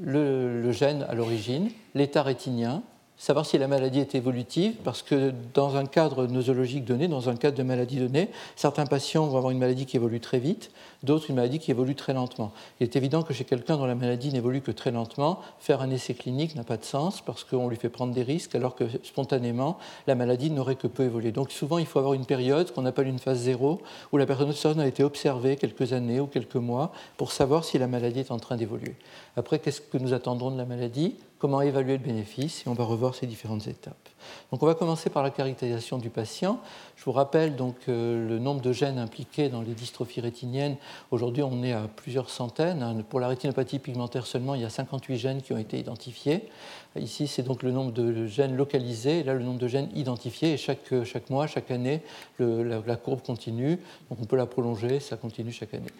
le, gène à l'origine, l'état rétinien, savoir si la maladie est évolutive, parce que dans un cadre nosologique donné, dans un cadre de maladie donné, certains patients vont avoir une maladie qui évolue très vite, d'autres une maladie qui évolue très lentement. Il est évident que chez quelqu'un dont la maladie n'évolue que très lentement, faire un essai clinique n'a pas de sens parce qu'on lui fait prendre des risques alors que spontanément, la maladie n'aurait que peu évolué. Donc souvent, il faut avoir une période qu'on appelle une phase zéro, où la personne a été observée quelques années ou quelques mois pour savoir si la maladie est en train d'évoluer. Après, qu'est-ce que nous attendrons de la maladie? Comment évaluer le bénéfice et on va revoir ces différentes étapes. Donc on va commencer par la caractérisation du patient. Je vous rappelle donc euh, le nombre de gènes impliqués dans les dystrophies rétiniennes. Aujourd'hui, on est à plusieurs centaines. Hein. Pour la rétinopathie pigmentaire seulement, il y a 58 gènes qui ont été identifiés. Ici, c'est donc le nombre de gènes localisés, et là, le nombre de gènes identifiés. Et chaque, chaque mois, chaque année, la, la courbe continue. Donc on peut la prolonger, ça continue chaque année.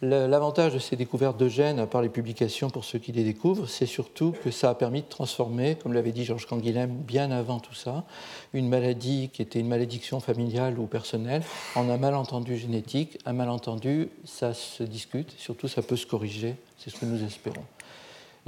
L'avantage de ces découvertes de gènes, à part les publications pour ceux qui les découvrent, c'est surtout que ça a permis de transformer, comme l'avait dit Georges Canguilhem bien avant tout ça, une maladie qui était une malédiction familiale ou personnelle en un malentendu génétique. Un malentendu, ça se discute, surtout ça peut se corriger, c'est ce que nous espérons.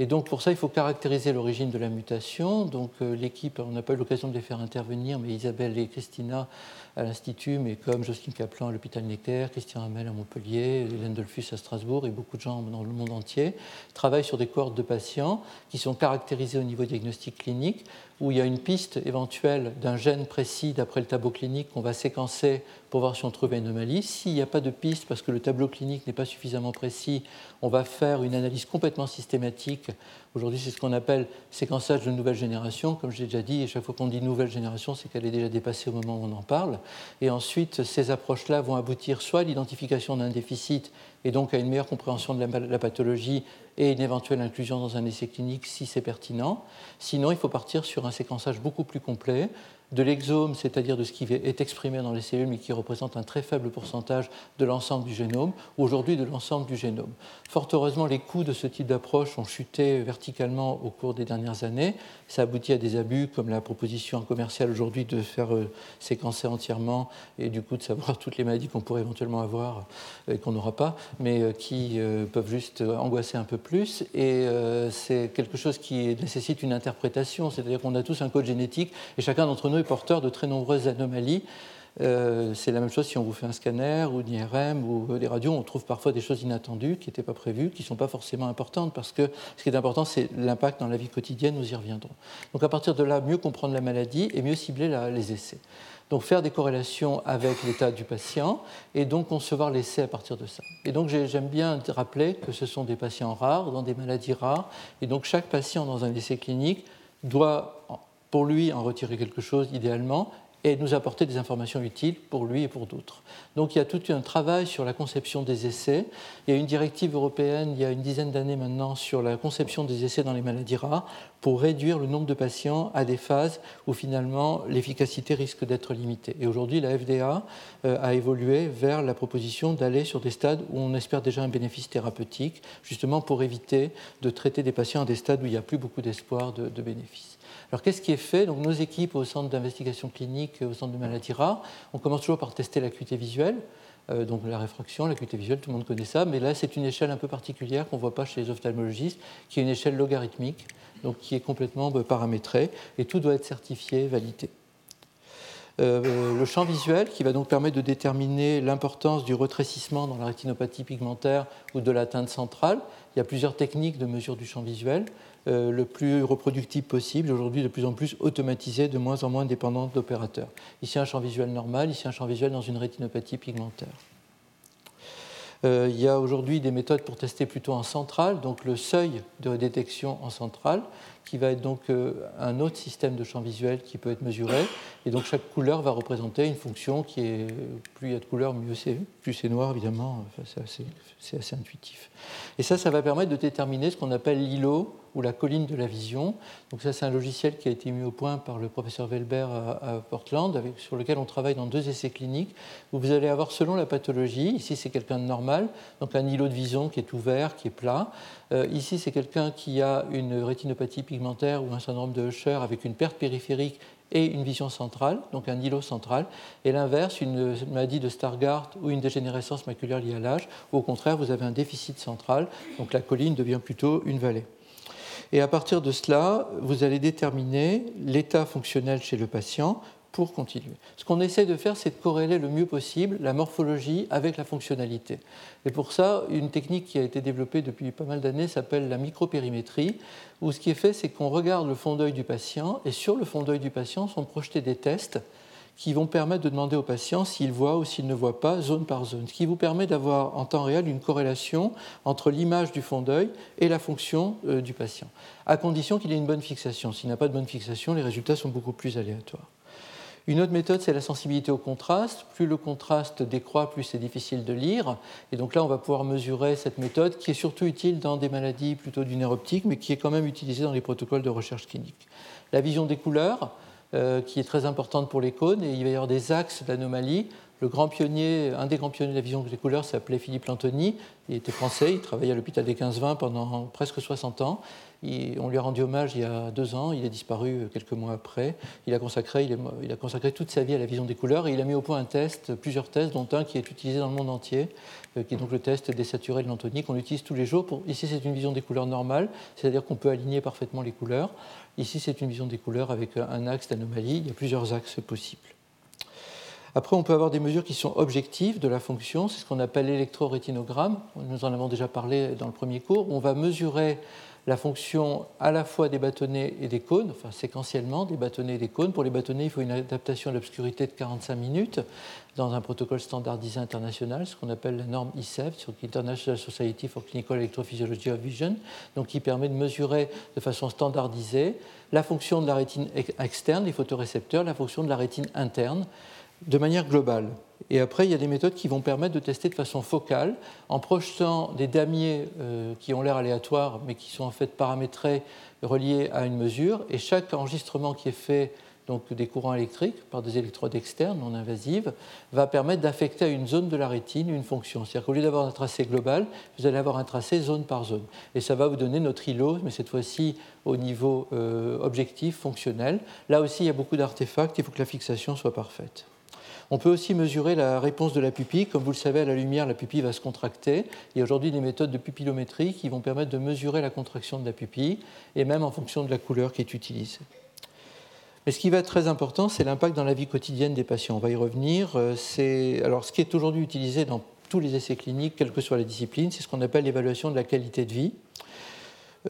Et donc pour ça, il faut caractériser l'origine de la mutation. Donc euh, l'équipe, on n'a pas eu l'occasion de les faire intervenir, mais Isabelle et Christina à l'Institut, mais comme Jocelyne Kaplan à l'hôpital Necker, Christian Hamel à Montpellier, Hélène Dolphus à Strasbourg et beaucoup de gens dans le monde entier, travaillent sur des cohortes de patients qui sont caractérisés au niveau diagnostic clinique, où il y a une piste éventuelle d'un gène précis d'après le tableau clinique qu'on va séquencer pour voir si on trouve une anomalie. S'il n'y a pas de piste parce que le tableau clinique n'est pas suffisamment précis, on va faire une analyse complètement systématique. Aujourd'hui, c'est ce qu'on appelle séquençage de nouvelle génération. Comme j'ai déjà dit, et chaque fois qu'on dit nouvelle génération, c'est qu'elle est déjà dépassée au moment où on en parle. Et ensuite, ces approches-là vont aboutir soit à l'identification d'un déficit et donc à une meilleure compréhension de la, pathologie et une éventuelle inclusion dans un essai clinique si c'est pertinent. Sinon, il faut partir sur un séquençage beaucoup plus complet de l'exome, c'est-à-dire de ce qui est exprimé dans les cellules, mais qui représente un très faible pourcentage de l'ensemble du génome, ou aujourd'hui de l'ensemble du génome. Fort heureusement, les coûts de ce type d'approche ont chuté verticalement au cours des dernières années. Ça aboutit à des abus, comme la proposition commerciale aujourd'hui de faire euh, séquencer entièrement, et du coup de savoir toutes les maladies qu'on pourrait éventuellement avoir et qu'on n'aura pas, mais euh, qui euh, peuvent juste angoisser un peu plus. Et c'est quelque chose qui nécessite une interprétation, c'est-à-dire qu'on a tous un code génétique, et chacun d'entre nous porteur de très nombreuses anomalies. Euh, c'est la même chose si on vous fait un scanner ou une IRM ou des radios, on trouve parfois des choses inattendues qui n'étaient pas prévues, qui ne sont pas forcément importantes, parce que ce qui est important, c'est l'impact dans la vie quotidienne, nous y reviendrons. Donc à partir de là, mieux comprendre la maladie et mieux cibler les essais. Donc faire des corrélations avec l'état du patient et donc concevoir l'essai à partir de ça. Et donc j'aime bien rappeler que ce sont des patients rares, dans des maladies rares, et donc chaque patient dans un essai clinique doit pour lui en retirer quelque chose idéalement et nous apporter des informations utiles pour lui et pour d'autres. Donc il y a tout un travail sur la conception des essais. Il y a une directive européenne il y a une dizaine d'années maintenant sur la conception des essais dans les maladies rares pour réduire le nombre de patients à des phases où finalement l'efficacité risque d'être limitée. Et aujourd'hui, la FDA euh, a évolué vers la proposition d'aller sur des stades où on espère déjà un bénéfice thérapeutique, justement pour éviter de traiter des patients à des stades où il n'y a plus beaucoup d'espoir de, de bénéfice. Alors qu'est-ce qui est fait? Donc, Nos équipes au centre d'investigation clinique, au centre de maladies rares, on commence toujours par tester l'acuité visuelle. Euh, donc la réfraction, l'acuité visuelle, tout le monde connaît ça, mais là c'est une échelle un peu particulière qu'on ne voit pas chez les ophtalmologistes, qui est une échelle logarithmique, donc qui est complètement euh, paramétrée, et tout doit être certifié, validé. Euh, le champ visuel qui va donc permettre de déterminer l'importance du retrécissement dans la rétinopathie pigmentaire ou de l'atteinte centrale. Il y a plusieurs techniques de mesure du champ visuel. Euh, le plus reproductible possible, aujourd'hui de plus en plus automatisé, de moins en moins dépendant d'opérateurs. Ici un champ visuel normal, ici un champ visuel dans une rétinopathie pigmentaire. Euh, il y a aujourd'hui des méthodes pour tester plutôt en centrale, donc le seuil de détection en centrale, qui va être donc euh, un autre système de champ visuel qui peut être mesuré. Et donc chaque couleur va représenter une fonction qui est, plus il y a de couleurs, plus c'est noir évidemment, c'est assez, intuitif. Et ça, ça va permettre de déterminer ce qu'on appelle l'îlot ou la colline de la vision. Donc ça, c'est un logiciel qui a été mis au point par le professeur Welber à, Portland, sur lequel on travaille dans deux essais cliniques, où vous allez avoir, selon la pathologie, ici c'est quelqu'un de normal, donc un îlot de vision qui est ouvert, qui est plat. Euh, ici, c'est quelqu'un qui a une rétinopathie pigmentaire ou un syndrome de Usher avec une perte périphérique et une vision centrale, donc un îlot central, et l'inverse, une maladie de Stargardt ou une dégénérescence maculaire liée à l'âge, ou au contraire, vous avez un déficit central, donc la colline devient plutôt une vallée. Et à partir de cela, vous allez déterminer l'état fonctionnel chez le patient pour continuer. Ce qu'on essaie de faire, c'est de corréler le mieux possible la morphologie avec la fonctionnalité. Et pour ça, une technique qui a été développée depuis pas mal d'années s'appelle la micropérimétrie, où ce qui est fait, c'est qu'on regarde le fond d'œil du patient, et sur le fond d'œil du patient sont projetés des tests qui vont permettre de demander au patient s'il voit ou s'il ne voit pas zone par zone, ce qui vous permet d'avoir en temps réel une corrélation entre l'image du fond d'œil et la fonction euh, du patient, à condition qu'il ait une bonne fixation. S'il n'a pas de bonne fixation, les résultats sont beaucoup plus aléatoires. Une autre méthode, c'est la sensibilité au contraste. Plus le contraste décroît, plus c'est difficile de lire. Et donc là, on va pouvoir mesurer cette méthode qui est surtout utile dans des maladies plutôt du nerf optique, mais qui est quand même utilisée dans les protocoles de recherche clinique. La vision des couleurs, euh, qui est très importante pour les cônes, et il va y avoir des axes d'anomalie. Le grand pionnier, un des grands pionniers de la vision des couleurs s'appelait Philippe Lantoni. Il était français, il travaillait à l'hôpital des 15-20 pendant presque 60 ans on lui a rendu hommage il y a deux ans, il a disparu quelques mois après. Il a, consacré, toute sa vie à la vision des couleurs et il a mis au point un test, plusieurs tests, dont un qui est utilisé dans le monde entier, euh, qui est donc le test désaturé de l'Anthony, qu'on utilise tous les jours. ici, c'est une vision des couleurs normale, c'est-à-dire qu'on peut aligner parfaitement les couleurs. Ici, c'est une vision des couleurs avec un axe d'anomalie. Il y a plusieurs axes possibles. Après, on peut avoir des mesures qui sont objectives de la fonction, c'est ce qu'on appelle l'électrorétinogramme. Nous en avons déjà parlé dans le premier cours. On va mesurer la fonction à la fois des bâtonnets et des cônes, enfin séquentiellement des bâtonnets et des cônes. Pour les bâtonnets, il faut une adaptation à l'obscurité de 45 minutes dans un protocole standardisé international, ce qu'on appelle la norme ICEV, International Society for Clinical Electrophysiology of Vision, donc qui permet de mesurer de façon standardisée la fonction de la rétine externe, les photorécepteurs, la fonction de la rétine interne, de manière globale. Et après, il y a des méthodes qui vont permettre de tester de façon focale, en projetant des damiers euh, qui ont l'air aléatoires, mais qui sont en fait paramétrés, reliés à une mesure. Et chaque enregistrement qui est fait donc des courants électriques par des électrodes externes non invasives, va permettre d'affecter à une zone de la rétine une fonction. C'est-à-dire qu'au lieu d'avoir un tracé global, vous allez avoir un tracé zone par zone. Et ça va vous donner notre îlot, mais cette fois-ci au niveau euh, objectif, fonctionnel. Là aussi, il y a beaucoup d'artefacts, il faut que la fixation soit parfaite. On peut aussi mesurer la réponse de la pupille. Comme vous le savez, à la lumière, la pupille va se contracter. Il y a aujourd'hui des méthodes de pupillométrie qui vont permettre de mesurer la contraction de la pupille, et même en fonction de la couleur qui est utilisée. Mais ce qui va être très important, c'est l'impact dans la vie quotidienne des patients. On va y revenir. Euh, alors, ce qui est aujourd'hui utilisé dans tous les essais cliniques, quelle que soit la discipline, c'est ce qu'on appelle l'évaluation de la qualité de vie.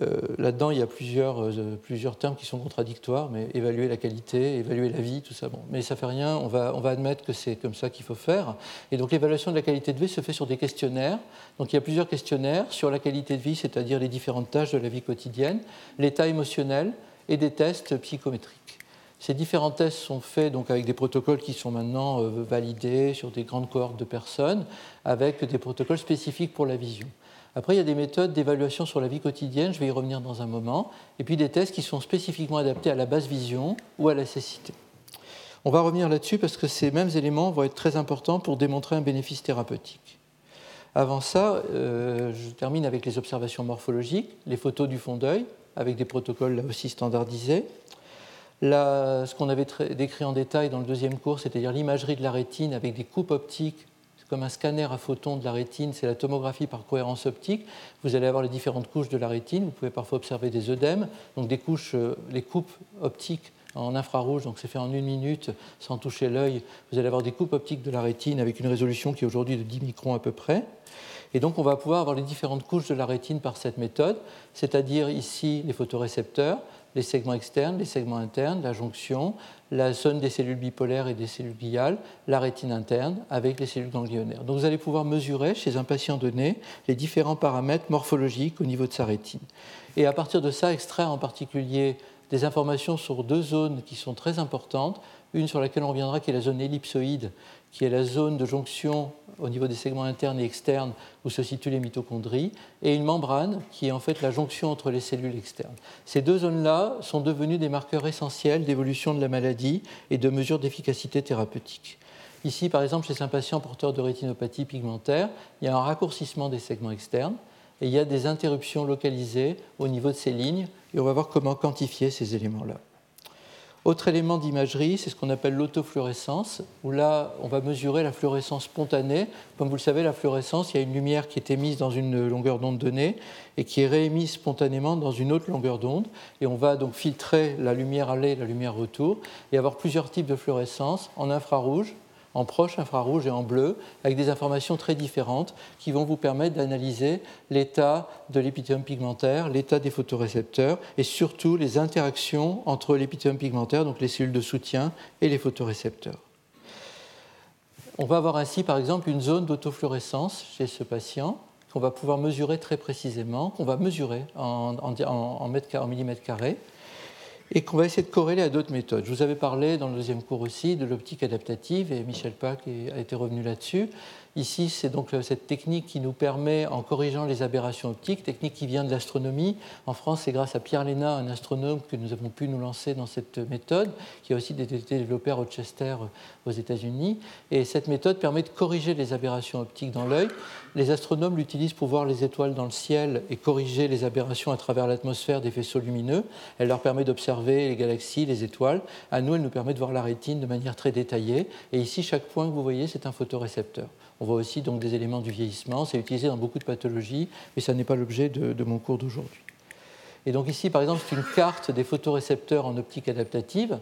Euh, là-dedans, il y a plusieurs, euh, plusieurs termes qui sont contradictoires, mais évaluer la qualité, évaluer la vie, tout ça. Mais ça fait rien, on va, on va admettre que c'est comme ça qu'il faut faire. Et donc l'évaluation de la qualité de vie se fait sur des questionnaires. Donc il y a plusieurs questionnaires sur la qualité de vie, c'est-à-dire les différentes tâches de la vie quotidienne, l'état émotionnel et des tests psychométriques. Ces différents tests sont faits donc avec des protocoles qui sont maintenant euh, validés sur des grandes cohortes de personnes, avec des protocoles spécifiques pour la vision. Après, il y a des méthodes d'évaluation sur la vie quotidienne, je vais y revenir dans un moment, et puis des tests qui sont spécifiquement adaptés à la basse vision ou à la cécité. On va revenir là-dessus parce que ces mêmes éléments vont être très importants pour démontrer un bénéfice thérapeutique. Avant ça, euh, je termine avec les observations morphologiques, les photos du fond d'œil, avec des protocoles là aussi standardisés. ce qu'on avait décrit en détail dans le deuxième cours, c'est-à-dire l'imagerie de la rétine avec des coupes optiques comme un scanner à photons de la rétine, c'est la tomographie par cohérence optique. Vous allez avoir les différentes couches de la rétine. Vous pouvez parfois observer des œdèmes, donc des couches, euh, les coupes optiques en infrarouge, donc c'est fait en une minute sans toucher l'œil. Vous allez avoir des coupes optiques de la rétine avec une résolution qui est aujourd'hui de 10 microns à peu près. Et donc on va pouvoir avoir les différentes couches de la rétine par cette méthode, c'est-à-dire ici les photorécepteurs, les segments externes, les segments internes, la jonction, la zone des cellules bipolaires et des cellules gliales, la rétine interne avec les cellules ganglionnaires. Donc vous allez pouvoir mesurer chez un patient donné les différents paramètres morphologiques au niveau de sa rétine. Et à partir de ça, extraire en particulier des informations sur deux zones qui sont très importantes, une sur laquelle on reviendra qui est la zone ellipsoïde, qui est la zone de jonction au niveau des segments internes et externes où se situent les mitochondries, et une membrane qui est en fait la jonction entre les cellules externes. Ces deux zones-là sont devenues des marqueurs essentiels d'évolution de la maladie et de mesure d'efficacité thérapeutique. Ici, par exemple, chez un patient porteur de rétinopathie pigmentaire, il y a un raccourcissement des segments externes et il y a des interruptions localisées au niveau de ces lignes, et on va voir comment quantifier ces éléments-là. Autre élément d'imagerie, c'est ce qu'on appelle l'autofluorescence, où là, on va mesurer la fluorescence spontanée. Comme vous le savez, la fluorescence, il y a une lumière qui est émise dans une longueur d'onde donnée et qui est réémise spontanément dans une autre longueur d'onde. Et on va donc filtrer la lumière aller, la lumière retour, et avoir plusieurs types de fluorescence en infrarouge, en proche infrarouge et en bleu, avec des informations très différentes qui vont vous permettre d'analyser l'état de l'épithélium pigmentaire, l'état des photorécepteurs et surtout les interactions entre l'épithélium pigmentaire, donc les cellules de soutien, et les photorécepteurs. On va avoir ainsi par exemple une zone d'autofluorescence chez ce patient qu'on va pouvoir mesurer très précisément, qu'on va mesurer en, en millimètres carrés et qu'on va essayer de corréler à d'autres méthodes. Je vous avais parlé dans le deuxième cours aussi de l'optique adaptative et Michel Pack a été revenu là-dessus. Ici, c'est donc euh, cette technique qui nous permet, en corrigeant les aberrations optiques, technique qui vient de l'astronomie. En France, c'est grâce à Pierre Léna, un astronome, que nous avons pu nous lancer dans cette méthode, qui a aussi été développée à Rochester euh, aux États-Unis. Et cette méthode permet de corriger les aberrations optiques dans l'œil. Les astronomes l'utilisent pour voir les étoiles dans le ciel et corriger les aberrations à travers l'atmosphère des faisceaux lumineux. Elle leur permet d'observer les galaxies, les étoiles. À nous, elle nous permet de voir la rétine de manière très détaillée. Et ici, chaque point que vous voyez, c'est un photorécepteur. On voit aussi donc des éléments du vieillissement. C'est utilisé dans beaucoup de pathologies, mais ça n'est pas l'objet de, mon cours d'aujourd'hui. Et donc ici, par exemple, c'est une carte des photorécepteurs en optique adaptative.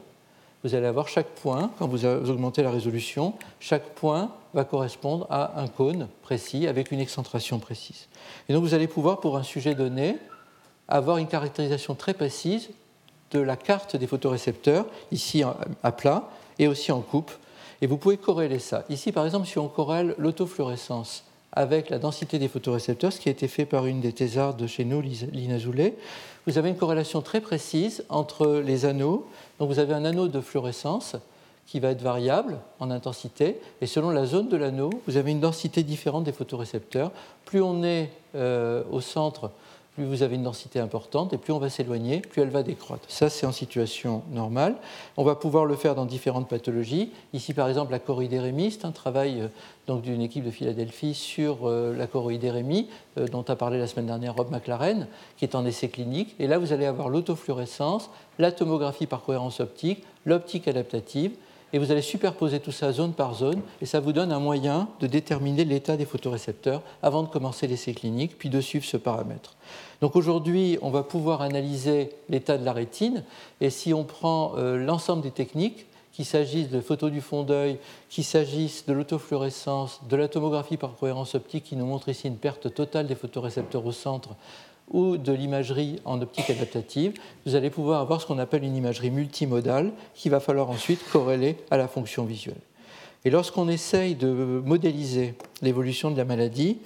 Vous allez avoir chaque point, quand vous augmentez la résolution, chaque point va correspondre à un cône précis avec une excentration précise. Et donc vous allez pouvoir, pour un sujet donné, avoir une caractérisation très précise de la carte des photorécepteurs, ici à plat, et aussi en coupe, et vous pouvez corréler ça. Ici, par exemple, si on corrèle l'autofluorescence avec la densité des photorécepteurs, ce qui a été fait par une des thésardes de chez nous, Lina Zoulet, vous avez une corrélation très précise entre les anneaux. Donc vous avez un anneau de fluorescence qui va être variable en intensité, et selon la zone de l'anneau, vous avez une densité différente des photorécepteurs. Plus on est euh, au centre plus vous avez une densité importante, et plus on va s'éloigner, plus elle va décroître. Ça, c'est en situation normale. On va pouvoir le faire dans différentes pathologies. Ici, par exemple, la choroïdérémie, c'est un travail euh, d'une équipe de Philadelphie sur euh, la choroïdérémie, euh, dont a parlé la semaine dernière Rob McLaren, qui est en essai clinique. Et là, vous allez avoir l'autofluorescence, la tomographie par cohérence optique, l'optique adaptative, et vous allez superposer tout ça zone par zone, et ça vous donne un moyen de déterminer l'état des photorécepteurs avant de commencer l'essai clinique, puis de suivre ce paramètre. Donc aujourd'hui, on va pouvoir analyser l'état de la rétine, et si on prend euh, l'ensemble des techniques, qu'il s'agisse de photos du fond d'œil, qu'il s'agisse de l'autofluorescence, de la tomographie par cohérence optique qui nous montre ici une perte totale des photorécepteurs au centre, ou de l'imagerie en optique adaptative, vous allez pouvoir avoir ce qu'on appelle une imagerie multimodale qu'il va falloir ensuite corréler à la fonction visuelle. Et lorsqu'on essaye de modéliser l'évolution de la maladie,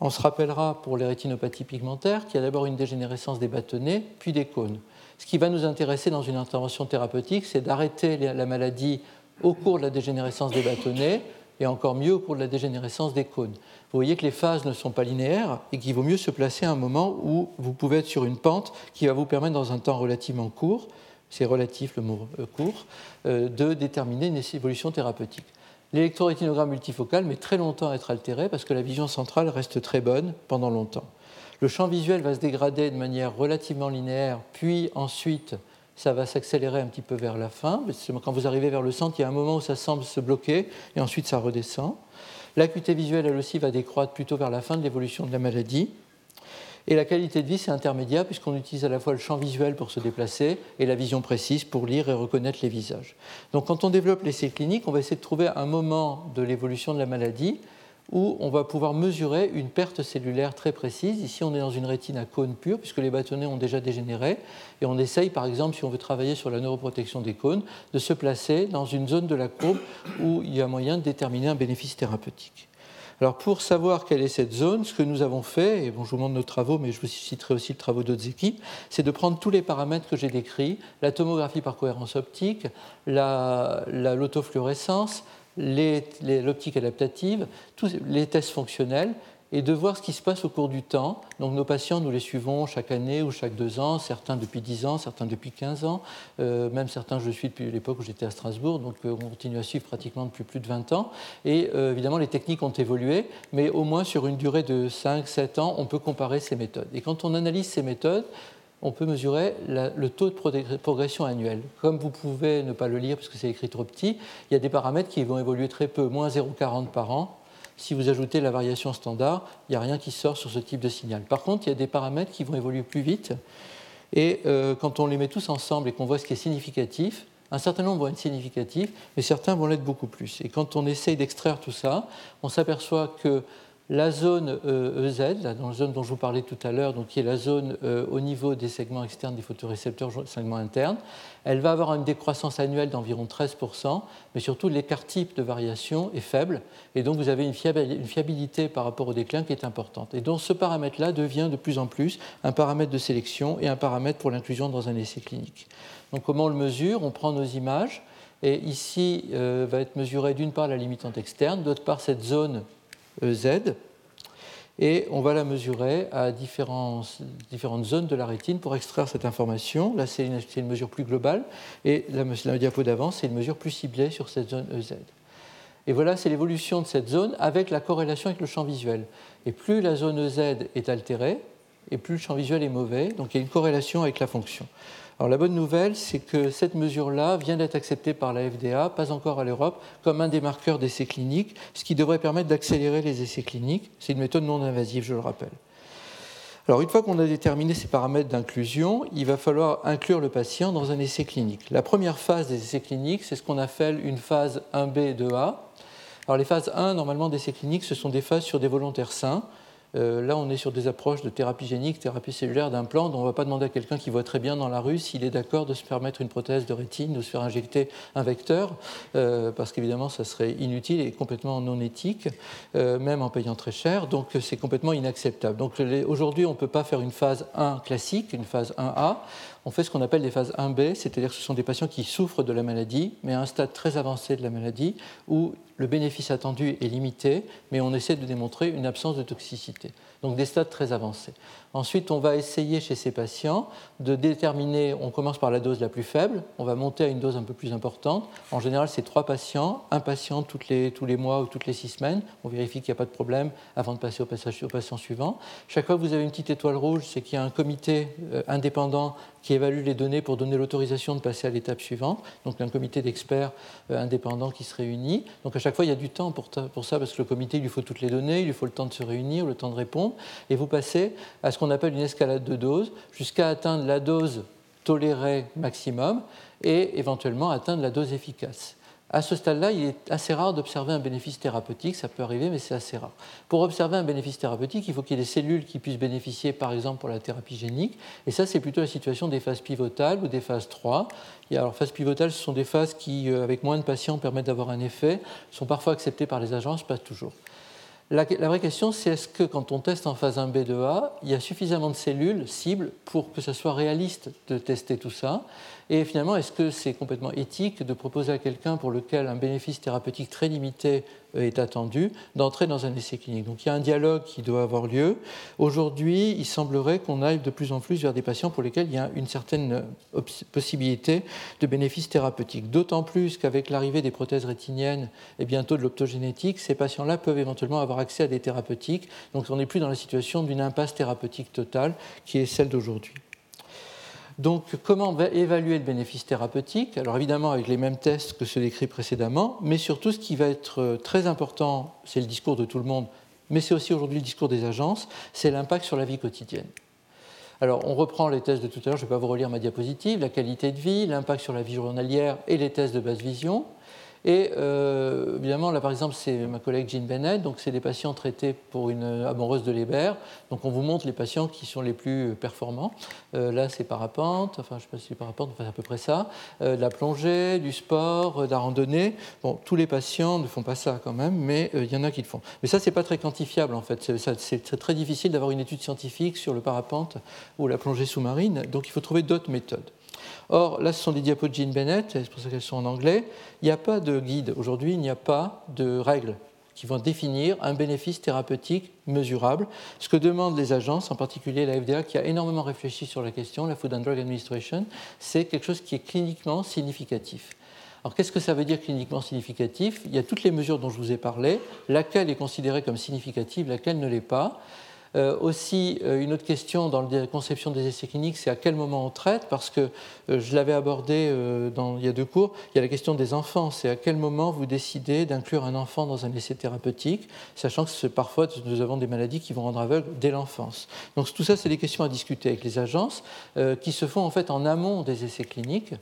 on se rappellera pour les rétinopathies pigmentaires qu'il y a d'abord une dégénérescence des bâtonnets, puis des cônes. Ce qui va nous intéresser dans une intervention thérapeutique, c'est d'arrêter la maladie au cours de la dégénérescence des bâtonnets et encore mieux au cours de la dégénérescence des cônes. Vous voyez que les phases ne sont pas linéaires et qu'il vaut mieux se placer à un moment où vous pouvez être sur une pente qui va vous permettre dans un temps relativement court, c'est relatif le mot euh, court, euh, de déterminer une évolution thérapeutique. L'électrorétinogramme multifocal met très longtemps à être altéré parce que la vision centrale reste très bonne pendant longtemps. Le champ visuel va se dégrader de manière relativement linéaire, puis ensuite ça va s'accélérer un petit peu vers la fin. Quand vous arrivez vers le centre, il y a un moment où ça semble se bloquer et ensuite ça redescend. L'acuité visuelle, elle aussi, va décroître plutôt vers la fin de l'évolution de la maladie. Et la qualité de vie, c'est intermédiaire puisqu'on utilise à la fois le champ visuel pour se déplacer et la vision précise pour lire et reconnaître les visages. Donc quand on développe l'essai clinique, on va essayer de trouver un moment de l'évolution de la maladie où on va pouvoir mesurer une perte cellulaire très précise. Ici, on est dans une rétine à cône pur, puisque les bâtonnets ont déjà dégénéré. Et on essaye, par exemple, si on veut travailler sur la neuroprotection des cônes, de se placer dans une zone de la courbe où il y a moyen de déterminer un bénéfice thérapeutique. Alors pour savoir quelle est cette zone, ce que nous avons fait, et bon, je vous montre nos travaux, mais je vous citerai aussi le travaux d'autres équipes, c'est de prendre tous les paramètres que j'ai décrits, la tomographie par cohérence optique, l'autofluorescence, l'optique adaptative, tous les tests fonctionnels, et de voir ce qui se passe au cours du temps. Donc nos patients, nous les suivons chaque année ou chaque deux ans, certains depuis dix ans, certains depuis quinze ans, euh, même certains je suis depuis l'époque où j'étais à Strasbourg, donc euh, on continue à suivre pratiquement depuis plus de 20 ans. Et euh, évidemment, les techniques ont évolué, mais au moins sur une durée de 5-7 ans, on peut comparer ces méthodes. Et quand on analyse ces méthodes, on peut mesurer le taux de progression annuel. Comme vous pouvez ne pas le lire parce que c'est écrit trop petit, il y a des paramètres qui vont évoluer très peu, moins 0,40 par an. Si vous ajoutez la variation standard, il n'y a rien qui sort sur ce type de signal. Par contre, il y a des paramètres qui vont évoluer plus vite. Et euh, quand on les met tous ensemble et qu'on voit ce qui est significatif, un certain nombre vont être significatifs, mais certains vont l'être beaucoup plus. Et quand on essaye d'extraire tout ça, on s'aperçoit que la zone EZ, euh, la zone dont je vous parlais tout à l'heure, qui est la zone euh, au niveau des segments externes des photorécepteurs, segments internes, elle va avoir une décroissance annuelle d'environ 13%, mais surtout l'écart type de variation est faible, et donc vous avez une fiabilité par rapport au déclin qui est importante. Et donc ce paramètre-là devient de plus en plus un paramètre de sélection et un paramètre pour l'inclusion dans un essai clinique. Donc comment on le mesure? On prend nos images, et ici euh, va être mesurée d'une part la limitante externe, d'autre part cette zone EZ, et on va la mesurer à différentes, zones de la rétine pour extraire cette information. Là, c'est une, mesure plus globale, et la, la diapo d'avant, c'est une mesure plus ciblée sur cette zone EZ. Et voilà, c'est l'évolution de cette zone avec la corrélation avec le champ visuel. Et plus la zone EZ est altérée, et plus le champ visuel est mauvais, donc il y a une corrélation avec la fonction. La bonne nouvelle, c'est que cette mesure-là vient d'être acceptée par la FDA, pas encore à l'Europe, comme un des marqueurs d'essais cliniques, ce qui devrait permettre d'accélérer les essais cliniques. C'est une méthode non invasive, je le rappelle. Alors une fois qu'on a déterminé ces paramètres d'inclusion, il va falloir inclure le patient dans un essai clinique. La première phase des essais cliniques, c'est ce qu'on appelle une phase 1B et 2A. Alors les phases 1, normalement, d'essais cliniques, ce sont des phases sur des volontaires sains. Euh, là, on est sur des approches de thérapie génique, thérapie cellulaire d'implant. On ne va pas demander à quelqu'un qui voit très bien dans la rue s'il est d'accord de se permettre une prothèse de rétine, de se faire injecter un vecteur, euh, parce qu'évidemment, ça serait inutile et complètement non éthique, euh, même en payant très cher. Donc, c'est complètement inacceptable. Donc, aujourd'hui, on ne peut pas faire une phase 1 classique, une phase 1A on fait ce qu'on appelle des phases 1B, c'est-à-dire que ce sont des patients qui souffrent de la maladie, mais à un stade très avancé de la maladie, où le bénéfice attendu est limité, mais on essaie de démontrer une absence de toxicité. Donc des stades très avancés. Ensuite, on va essayer chez ces patients de déterminer, on commence par la dose la plus faible, on va monter à une dose un peu plus importante. En général, c'est trois patients, un patient tous les mois ou toutes les six semaines. On vérifie qu'il n'y a pas de problème avant de passer au, patient suivant. Chaque fois que vous avez une petite étoile rouge, c'est qu'il y a un comité euh, indépendant qui évalue les données pour donner l'autorisation de passer à l'étape suivante. Donc un comité d'experts euh, indépendants qui se réunit. Donc à chaque fois, il y a du temps pour ça, parce que le comité, il lui faut toutes les données, il lui faut le temps de se réunir, le temps de répondre. Et vous passez à ce qu'on appelle une escalade de dose jusqu'à atteindre la dose tolérée maximum et éventuellement atteindre la dose efficace. À ce stade-là, il est assez rare d'observer un bénéfice thérapeutique, ça peut arriver, mais c'est assez rare. Pour observer un bénéfice thérapeutique, il faut qu'il y ait des cellules qui puissent bénéficier, par exemple, pour la thérapie génique, et ça, c'est plutôt la situation des phases pivotales ou des phases 3. Et alors, phases pivotales, ce sont des phases qui, euh, avec moins de patients, permettent d'avoir un effet, sont parfois acceptées par les agences, pas toujours. La, vraie question, c'est est-ce que quand on teste en phase 1B2A, il y a suffisamment de cellules cibles pour que ce soit réaliste de tester tout ça? Et finalement, est-ce que c'est complètement éthique de proposer à quelqu'un pour lequel un bénéfice thérapeutique très limité euh, est attendu d'entrer dans un essai clinique? Donc il y a un dialogue qui doit avoir lieu. Aujourd'hui, il semblerait qu'on aille de plus en plus vers des patients pour lesquels il y a une certaine euh, possibilité de bénéfice thérapeutique. D'autant plus qu'avec l'arrivée des prothèses rétiniennes et bientôt de l'optogénétique, ces patients-là peuvent éventuellement avoir accès à des thérapeutiques. Donc on n'est plus dans la situation d'une impasse thérapeutique totale qui est celle d'aujourd'hui. Donc, comment évaluer le bénéfice thérapeutique? Alors, évidemment, avec les mêmes tests que ceux décrits précédemment, mais surtout, ce qui va être euh, très important, c'est le discours de tout le monde, mais c'est aussi aujourd'hui le discours des agences, c'est l'impact sur la vie quotidienne. Alors, on reprend les tests de tout à l'heure, je ne vais pas vous relire ma diapositive, la qualité de vie, l'impact sur la vie journalière et les tests de basse vision. Et euh, évidemment, là par exemple, c'est ma collègue Jean Bennett, donc c'est des patients traités pour une amoureuse de Leber. Donc on vous montre les patients qui sont les plus performants. Euh, là, c'est parapente, enfin je ne sais pas si c'est parapente, enfin à peu près ça. Euh, de la plongée, du sport, de la randonnée. Bon, tous les patients ne font pas ça quand même, mais il y en a qui le font. Mais ça, c'est pas très quantifiable en fait. C'est très difficile d'avoir une étude scientifique sur le parapente ou la plongée sous-marine, donc il faut trouver d'autres méthodes. Or, là, ce sont des diapos de Jean Bennett, c'est pour ça qu'elles sont en anglais. Il n'y a pas de guide. Aujourd'hui, il n'y a pas de règles qui vont définir un bénéfice thérapeutique mesurable. Ce que demandent les agences, en particulier la FDA, qui a énormément réfléchi sur la question, la Food and Drug Administration, c'est quelque chose qui est cliniquement significatif. Alors qu'est-ce que ça veut dire cliniquement significatif? Il y a toutes les mesures dont je vous ai parlé, laquelle est considérée comme significative, laquelle ne l'est pas? Euh, aussi, euh, une autre question dans la conception des essais cliniques, c'est à quel moment on traite, parce que euh, je l'avais abordé il y a deux cours, il y a la question des enfants, c'est à quel moment vous décidez d'inclure un enfant dans un essai thérapeutique, sachant que parfois nous avons des maladies qui vont rendre aveugle dès l'enfance. Donc tout ça, c'est des questions à discuter avec les agences qui se font en fait en amont des essais cliniques.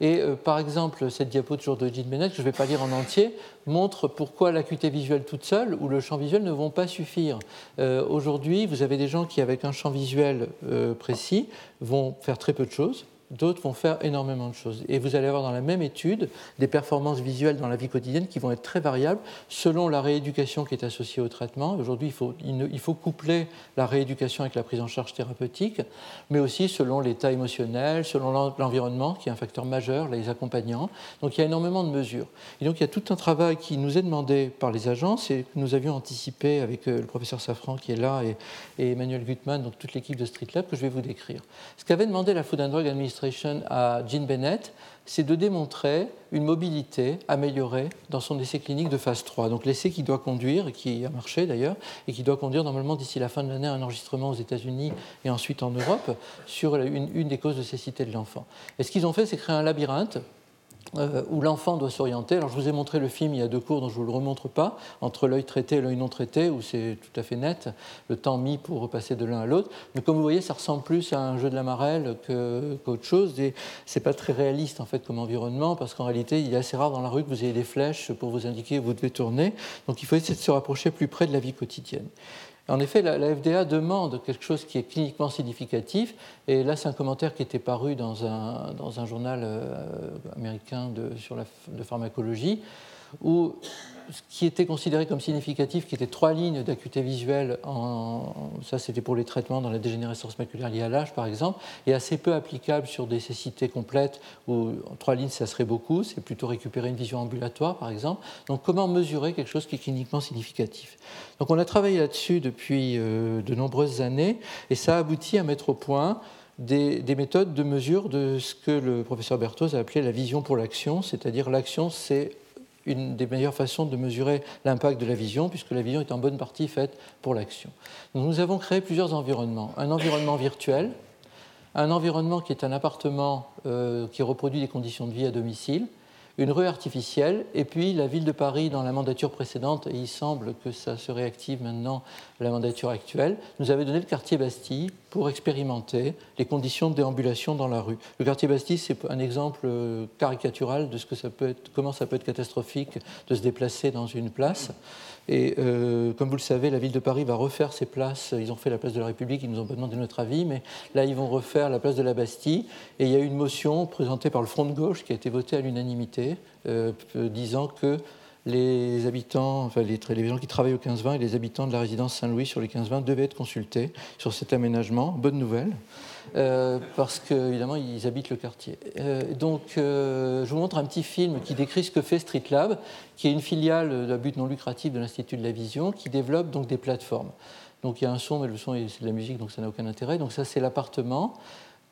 Et euh, par exemple, cette diapo toujours de Jean Bennett, que je ne vais pas lire en entier, montre pourquoi l'acuité visuelle toute seule ou le champ visuel ne vont pas suffire. Euh, aujourd'hui, vous avez des gens qui, avec un champ visuel euh, précis, vont faire très peu de choses d'autres vont faire énormément de choses. Et vous allez avoir dans la même étude des performances visuelles dans la vie quotidienne qui vont être très variables selon la rééducation qui est associée au traitement. Aujourd'hui, il faut, coupler la rééducation avec la prise en charge thérapeutique, mais aussi selon l'état émotionnel, selon l'environnement, qui est un facteur majeur, les accompagnants. Donc il y a énormément de mesures. Et donc il y a tout un travail qui nous est demandé par les agences et que nous avions anticipé avec euh, le professeur Safran qui est là et, Emmanuel Gutmann, donc toute l'équipe de Street Lab, que je vais vous décrire. Ce qu'avait demandé la Food and Drug Administration, à Jean Bennett, c'est de démontrer une mobilité améliorée dans son essai clinique de phase 3. Donc l'essai qui doit conduire, et qui a marché d'ailleurs, et qui doit conduire normalement d'ici la fin de l'année un enregistrement aux États-Unis et ensuite en Europe sur une, une des causes de cécité de l'enfant. Et ce qu'ils ont fait, c'est créer un labyrinthe euh, où l'enfant doit s'orienter. Alors je vous ai montré le film il y a deux cours, donc je ne vous le remontre pas, entre l'œil traité et l'œil non traité, où c'est tout à fait net, le temps mis pour repasser de l'un à l'autre. Mais comme vous voyez, ça ressemble plus à un jeu de la marelle qu'autre chose. Et c'est pas très réaliste en fait comme environnement, parce qu'en réalité, il est assez rare dans la rue que vous ayez des flèches pour vous indiquer où vous devez tourner. Donc il faut essayer de se rapprocher plus près de la vie quotidienne. En effet, la, FDA demande quelque chose qui est cliniquement significatif, et là c'est un commentaire qui était paru dans un, journal euh, américain de pharmacologie, où ce qui était considéré comme significatif, qui était trois lignes d'acuité visuelle, ça c'était pour les traitements dans la dégénérescence maculaire liée à l'âge par exemple, est assez peu applicable sur des cécités complètes où trois lignes ça serait beaucoup, c'est plutôt récupérer une vision ambulatoire par exemple. Donc comment mesurer quelque chose qui est cliniquement significatif? Donc on a travaillé là-dessus depuis euh, de nombreuses années et ça a abouti à mettre au point des, des, méthodes de mesure de ce que le professeur Berthoz a appelé la vision pour l'action, c'est-à-dire l'action c'est une des meilleures façons de mesurer l'impact de la vision, puisque la vision est en bonne partie faite pour l'action. Nous avons créé plusieurs environnements. Un environnement virtuel, un environnement qui est un appartement euh, qui reproduit des conditions de vie à domicile, une rue artificielle, et puis la ville de Paris dans la mandature précédente, et il semble que ça se réactive maintenant la mandature actuelle, nous avait donné le quartier Bastille pour expérimenter les conditions de déambulation dans la rue. Le quartier Bastille, c'est un exemple euh, caricatural de ce que ça peut être, comment ça peut être catastrophique de se déplacer dans une place. Et euh, comme vous le savez, la ville de Paris va refaire ses places. Ils ont fait la place de la République, ils nous ont pas demandé notre avis, mais là, ils vont refaire la place de la Bastille. Et il y a eu une motion présentée par le Front de gauche qui a été votée à l'unanimité, euh, disant que les habitants, enfin les, les, gens qui travaillent au 15-20 et les habitants de la résidence Saint-Louis sur les 15-20 devaient être consultés sur cet aménagement. Bonne nouvelle, euh, parce qu'évidemment, ils habitent le quartier. Euh, donc, euh, je vous montre un petit film qui décrit ce que fait Street Lab, qui est une filiale de but non lucratif de l'Institut de la Vision, qui développe donc des plateformes. Donc, il y a un son, mais le son, c'est de la musique, donc ça n'a aucun intérêt. Donc, ça, c'est l'appartement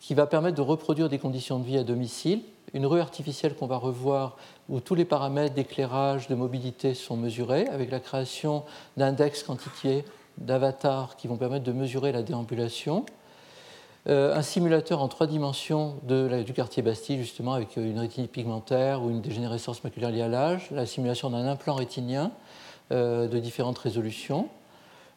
qui va permettre de reproduire des conditions de vie à domicile une rue artificielle qu'on va revoir où tous les paramètres d'éclairage, de mobilité sont mesurés, avec la création d'index quantifiés, d'avatars qui vont permettre de mesurer la déambulation. Euh, un simulateur en trois dimensions du quartier Bastille, justement, avec une rétinite pigmentaire ou une dégénérescence maculaire liée à l'âge, la simulation d'un implant rétinien euh, de différentes résolutions.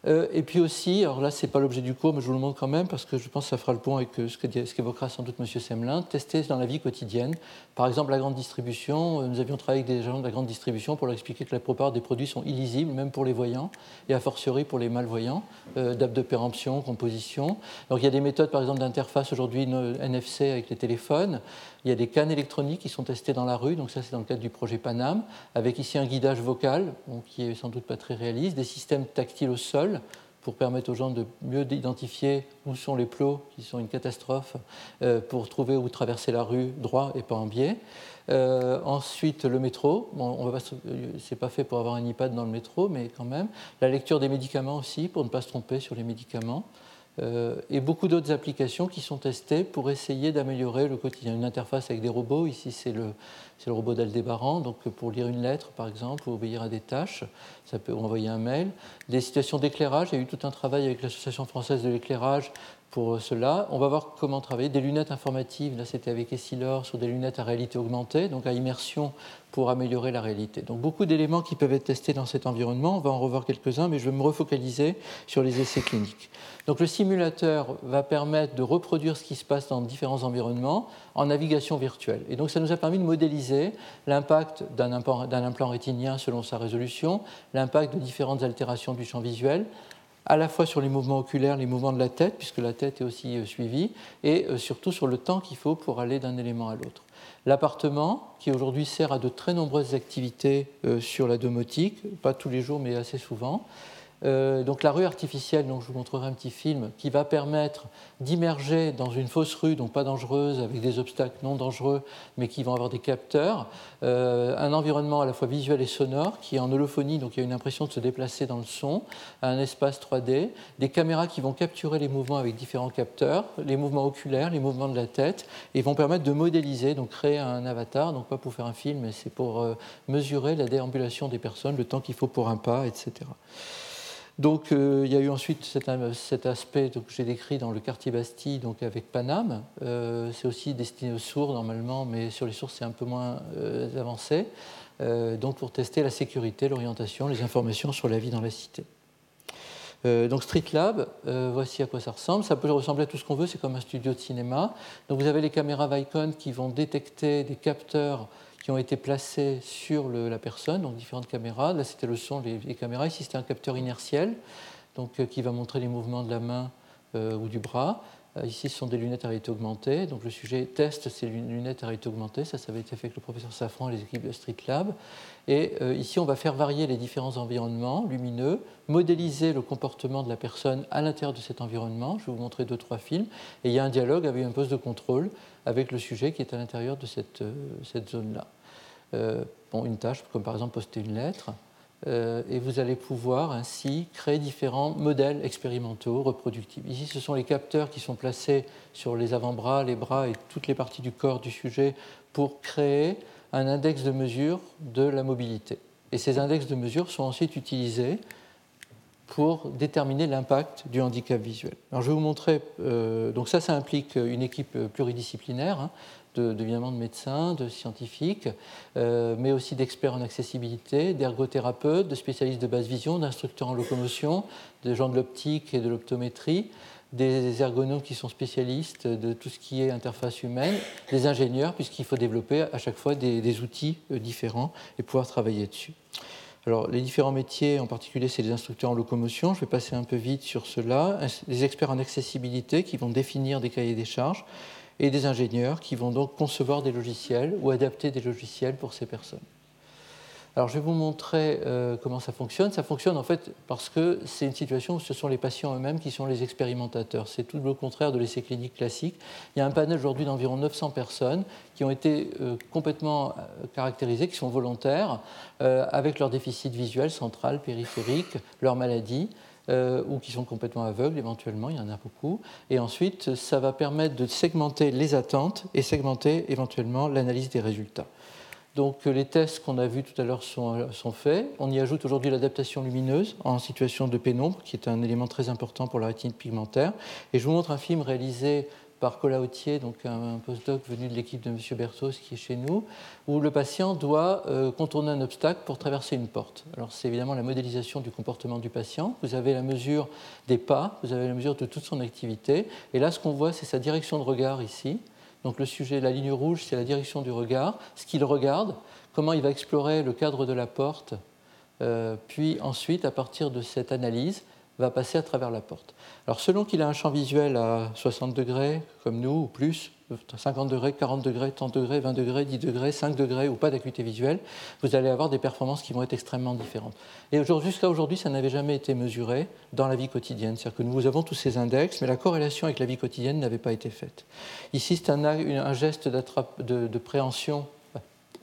Euh, et puis aussi, alors là, ce n'est pas l'objet du cours, mais je vous le montre quand même parce que je pense que ça fera le point avec euh, ce qu'évoquera sans doute M. Semelin, tester dans la vie quotidienne. Par exemple, la grande distribution, euh, nous avions travaillé avec des gens de la grande distribution pour leur expliquer que la plupart des produits sont illisibles, même pour les voyants, et a fortiori pour les malvoyants, euh, de péremption, composition. Donc il y a des méthodes, par exemple, d'interface aujourd'hui NFC avec les téléphones. Il y a des cannes électroniques qui sont testées dans la rue, donc ça c'est dans le cadre du projet Panam, avec ici un guidage vocal, qui est sans doute pas très réaliste, des systèmes tactiles au sol pour permettre aux gens de mieux identifier où sont les plots qui sont une catastrophe, euh, pour trouver où traverser la rue droit et pas en biais. Euh, ensuite, le métro. Bon, on va c'est pas fait pour avoir un iPad dans le métro, mais quand même. La lecture des médicaments aussi, pour ne pas se tromper sur les médicaments. Et beaucoup d'autres applications qui sont testées pour essayer d'améliorer le quotidien. Une interface avec des robots, ici c'est le, le robot d'Aldébaran, donc pour lire une lettre par exemple, ou obéir à des tâches, ça peut envoyer un mail. Des situations d'éclairage, il y a eu tout un travail avec l'Association française de l'éclairage pour cela. On va voir comment travailler. Des lunettes informatives, là c'était avec Essilor, sur des lunettes à réalité augmentée, donc à immersion pour améliorer la réalité. Donc beaucoup d'éléments qui peuvent être testés dans cet environnement. On va en revoir quelques-uns, mais je vais me refocaliser sur les essais cliniques. Donc le simulateur va permettre de reproduire ce qui se passe dans différents environnements en navigation virtuelle. Et donc ça nous a permis de modéliser l'impact d'un implant rétinien selon sa résolution, l'impact de différentes altérations du champ visuel, à la fois sur les mouvements oculaires, les mouvements de la tête, puisque la tête est aussi euh, suivie, et euh, surtout sur le temps qu'il faut pour aller d'un élément à l'autre. L'appartement, qui aujourd'hui sert à de très nombreuses activités euh, sur la domotique, pas tous les jours mais assez souvent, euh, donc la rue artificielle, donc je vous montrerai un petit film, qui va permettre d'immerger dans une fausse rue, donc pas dangereuse, avec des obstacles non dangereux, mais qui vont avoir des capteurs, euh, un environnement à la fois visuel et sonore, qui est en holophonie, donc il y a une impression de se déplacer dans le son, un espace 3D, des caméras qui vont capturer les mouvements avec différents capteurs, les mouvements oculaires, les mouvements de la tête, et vont permettre de modéliser, donc créer un avatar, donc pas pour faire un film, mais c'est pour euh, mesurer la déambulation des personnes, le temps qu'il faut pour un pas, etc. Donc euh, il y a eu ensuite cet, aspect que j'ai décrit dans le quartier Bastille, donc avec Paname. Euh, c'est aussi destiné aux sourds normalement, mais sur les sourds c'est un peu moins euh, avancé. donc pour tester la sécurité, l'orientation, les informations sur la vie dans la cité. donc Street Lab, voici à quoi ça ressemble. Ça peut ressembler à tout ce qu'on veut, c'est comme un studio de cinéma. Donc vous avez les caméras Vicon qui vont détecter des capteurs qui ont été placés sur la personne, donc différentes caméras. Là, c'était le son, les, caméras. Ici, c'était un capteur inertiel, donc, euh, qui va montrer les mouvements de la main euh, ou du bras. Euh, ici, ce sont des lunettes à réalité augmentée. Donc, le sujet teste ces lunettes à réalité augmentée. Ça, ça avait été fait avec le professeur Safran et les équipes de Street Lab. Et ici, on va faire varier les différents environnements lumineux, modéliser le comportement de la personne à l'intérieur de cet environnement. Je vais vous montrer deux, trois films. Et il y a un dialogue avec un poste de contrôle avec le sujet qui est à l'intérieur de cette zone-là. Euh, une tâche, comme par exemple poster une lettre, euh, et vous allez pouvoir ainsi créer différents modèles expérimentaux reproductibles. Ici, ce sont les capteurs qui sont placés sur les avant-bras, les bras et toutes les parties du corps du sujet pour créer un index de mesure de la mobilité. Et ces index de mesure sont ensuite utilisés pour déterminer l'impact du handicap visuel. Alors je vais vous montrer, euh, donc ça, ça implique une équipe pluridisciplinaire. Hein de, évidemment de médecins, de scientifiques, euh, mais aussi d'experts en accessibilité, d'ergothérapeutes, de spécialistes de basse vision, d'instructeurs en locomotion, de gens de l'optique et de l'optométrie, des ergonomes qui sont spécialistes de tout ce qui est interface humaine, des ingénieurs, puisqu'il faut développer à chaque fois des, outils euh, différents et pouvoir travailler dessus. Les différents métiers, en particulier, c'est les instructeurs en locomotion. Je vais passer un peu vite sur cela. Les experts en accessibilité qui vont définir des cahiers des charges et des ingénieurs qui vont donc concevoir des logiciels ou adapter des logiciels pour ces personnes. Alors je vais vous montrer euh, comment ça fonctionne. Ça fonctionne en fait parce que c'est une situation où ce sont les patients eux-mêmes qui sont les expérimentateurs. C'est tout le contraire de l'essai clinique classique. Il y a un panel aujourd'hui d'environ 900 personnes qui ont été euh, complètement euh, caractérisées, qui sont volontaires, avec leur déficit visuel central, périphérique, leur maladie. Ou qui sont complètement aveugles éventuellement, il y en a beaucoup. Et ensuite, ça va permettre de segmenter les attentes et segmenter éventuellement l'analyse des résultats. Donc les tests qu'on a vus tout à l'heure sont, sont, faits. On y ajoute aujourd'hui l'adaptation lumineuse en situation de pénombre, qui est un élément très important pour la rétine pigmentaire. Et je vous montre un film réalisé par Colautier, donc un, postdoc venu de l'équipe de M. Berthos qui est chez nous, où le patient doit euh, contourner un obstacle pour traverser une porte. Alors c'est évidemment la modélisation du comportement du patient. Vous avez la mesure des pas, vous avez la mesure de toute son activité. Et là, ce qu'on voit, c'est sa direction de regard ici. Donc le sujet, la ligne rouge, c'est la direction du regard, ce qu'il regarde, comment il va explorer le cadre de la porte, euh, puis ensuite, à partir de cette analyse, va passer à travers la porte. Alors selon qu'il a un champ visuel à 60 degrés, comme nous, ou plus, 50 degrés, 40 degrés, 30 degrés, 20 degrés, 10 degrés, 5 degrés ou pas d'acuité visuelle, vous allez avoir des performances qui vont être extrêmement différentes. Et jusqu'à aujourd'hui, ça n'avait jamais été mesuré dans la vie quotidienne. C'est-à-dire que nous avons tous ces index, mais la corrélation avec la vie quotidienne n'avait pas été faite. Ici, c'est un, geste de préhension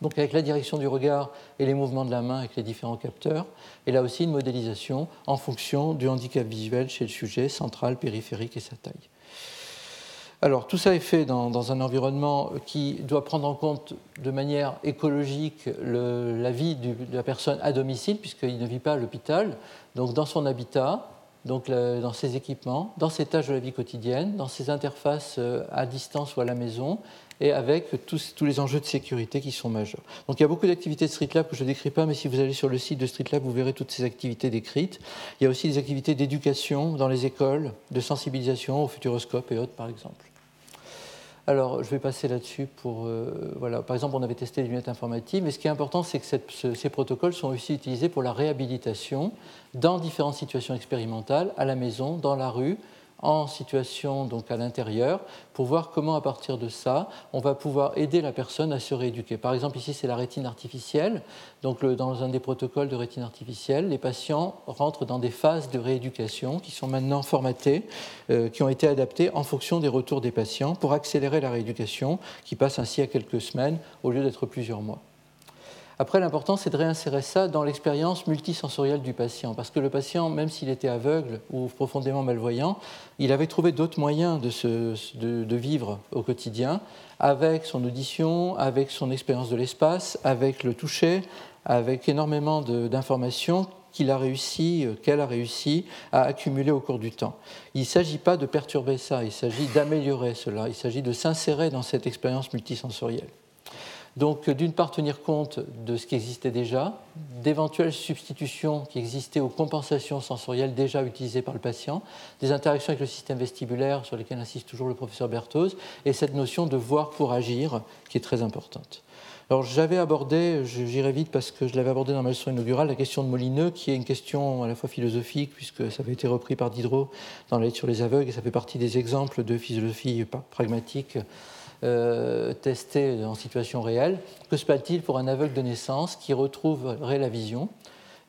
donc avec la direction du regard et les mouvements de la main avec les différents capteurs, et là aussi une modélisation en fonction du handicap visuel chez le sujet, central, périphérique et sa taille. Alors tout ça est fait dans, un environnement qui doit prendre en compte de manière écologique la vie de la personne à domicile, puisqu'il ne vit pas à l'hôpital, donc dans son habitat, donc dans ses équipements, dans ses tâches de la vie quotidienne, dans ses interfaces euh, à distance ou à la maison, et avec tous, les enjeux de sécurité qui sont majeurs. Donc il y a beaucoup d'activités de StreetLab que je ne décris pas, mais si vous allez sur le site de StreetLab, vous verrez toutes ces activités décrites. Il y a aussi des activités d'éducation dans les écoles, de sensibilisation au futuroscope et autres, par exemple. Alors, je vais passer là-dessus pour. Euh, voilà. Par exemple, on avait testé les lunettes informatives, mais ce qui est important, c'est que ces protocoles sont aussi utilisés pour la réhabilitation dans différentes situations expérimentales, à la maison, dans la rue, en situation donc à l'intérieur pour voir comment à partir de ça on va pouvoir aider la personne à se rééduquer. Par exemple ici c'est la rétine artificielle. Donc dans un des protocoles de rétine artificielle, les patients rentrent dans des phases de rééducation qui sont maintenant formatées, euh, qui ont été adaptées en fonction des retours des patients pour accélérer la rééducation qui passe ainsi à quelques semaines au lieu d'être plusieurs mois. Après, l'important, c'est de réinsérer ça dans l'expérience multisensorielle du patient, parce que le patient, même s'il était aveugle ou profondément malvoyant, il avait trouvé d'autres moyens de, vivre au quotidien, avec son audition, avec son expérience de l'espace, avec le toucher, avec énormément d'informations qu'il a réussi, qu'elle a réussi à accumuler au cours du temps. Il ne s'agit pas de perturber ça, il s'agit d'améliorer cela, il s'agit de s'insérer dans cette expérience multisensorielle. Donc, d'une part, tenir compte de ce qui existait déjà, d'éventuelles substitutions qui existaient aux compensations sensorielles déjà utilisées par le patient, des interactions avec le système vestibulaire sur lesquelles insiste toujours le professeur Berthoz, et cette notion de voir pour agir qui est très importante. Alors j'avais abordé, j'irai vite parce que je l'avais abordé dans ma leçon inaugurale, la question de Molineux, qui est une question à la fois philosophique, puisque ça avait été repris par Diderot dans la lettre sur les aveugles, et ça fait partie des exemples de philosophie pragmatique euh, testé en situation réelle. Que se passe-t-il pour un aveugle de naissance qui retrouverait la vision?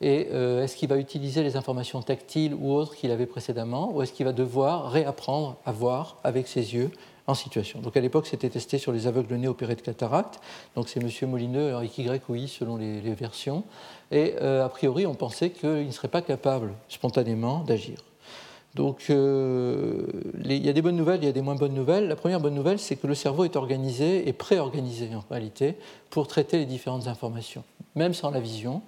Et euh, est-ce qu'il va utiliser les informations tactiles ou autres qu'il avait précédemment Ou est-ce qu'il va devoir réapprendre à voir avec ses yeux en situation? Donc à l'époque, c'était testé sur les aveugles nés opérés de cataracte. Donc c'est M. Molineux, avec Y ou I selon les, versions. Et euh, a priori, on pensait qu'il ne serait pas capable spontanément d'agir. Donc euh, il y a des bonnes nouvelles, il y a des moins bonnes nouvelles. La première bonne nouvelle, c'est que le cerveau est organisé et pré-organisé en réalité pour traiter les différentes informations, même sans la vision.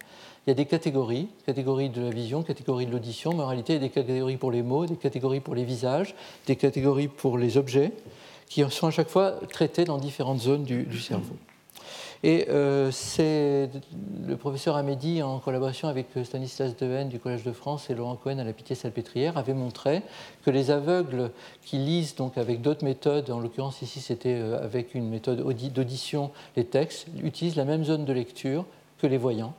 Il y a des catégories, catégories de la vision, catégories de l'audition, mais en réalité, il y a des catégories pour les mots, des catégories pour les visages, des catégories pour les objets, qui sont à chaque fois traités dans différentes zones du cerveau. Et euh, c'est le professeur Amédi, en collaboration avec euh, Stanislas Dehaene du Collège de France et Laurent Cohen à la Pitié-Salpêtrière, avait montré que les aveugles qui lisent donc avec d'autres méthodes, en l'occurrence ici c'était euh, avec une méthode d'audition les textes, utilisent la même zone de lecture que les voyants.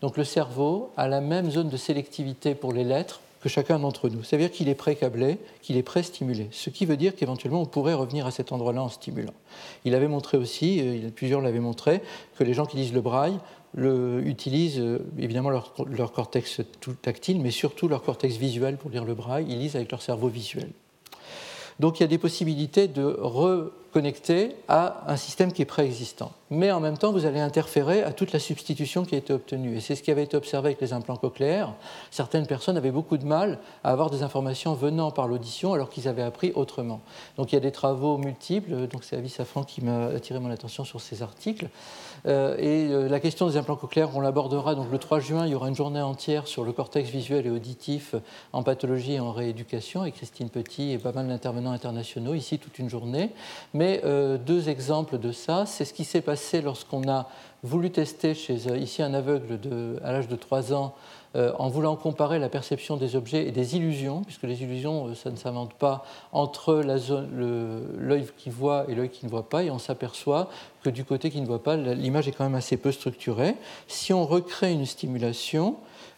Donc le cerveau a la même zone de sélectivité pour les lettres que chacun d'entre nous. Ça veut dire qu'il est pré-câblé, qu'il est pré-stimulé. Ce qui veut dire qu'éventuellement, on pourrait revenir à cet endroit-là en stimulant. Il avait montré aussi, euh, plusieurs l'avaient montré, que les gens qui lisent le braille le, utilisent euh, évidemment leur, leur cortex tactile, mais surtout leur cortex visuel pour lire le braille. Ils lisent avec leur cerveau visuel. Donc il y a des possibilités de reconnecter à un système qui est préexistant. Mais en même temps, vous allez interférer à toute la substitution qui a été obtenue. Et c'est ce qui avait été observé avec les implants cochléaires. Certaines personnes avaient beaucoup de mal à avoir des informations venant par l'audition alors qu'ils avaient appris autrement. Donc il y a des travaux multiples. Donc c'est Avis Safran qui m'a attiré mon attention sur ces articles. Euh, et euh, la question des implants cochléaires, on l'abordera donc le 3 juin. Il y aura une journée entière sur le cortex visuel et auditif en pathologie et en rééducation avec Christine Petit et pas mal d'intervenants internationaux ici toute une journée. Euh, deux exemples de ça, c'est ce qui s'est passé lorsqu'on a voulu tester chez ici un aveugle à l'âge de 3 ans euh, en voulant comparer la perception des objets et des illusions, puisque les illusions, euh, ça ne s'invente pas entre l'œil qui voit et l'œil qui ne voit pas, et on s'aperçoit que du côté qui ne voit pas, l'image est quand même assez peu structurée. Si on recrée une stimulation,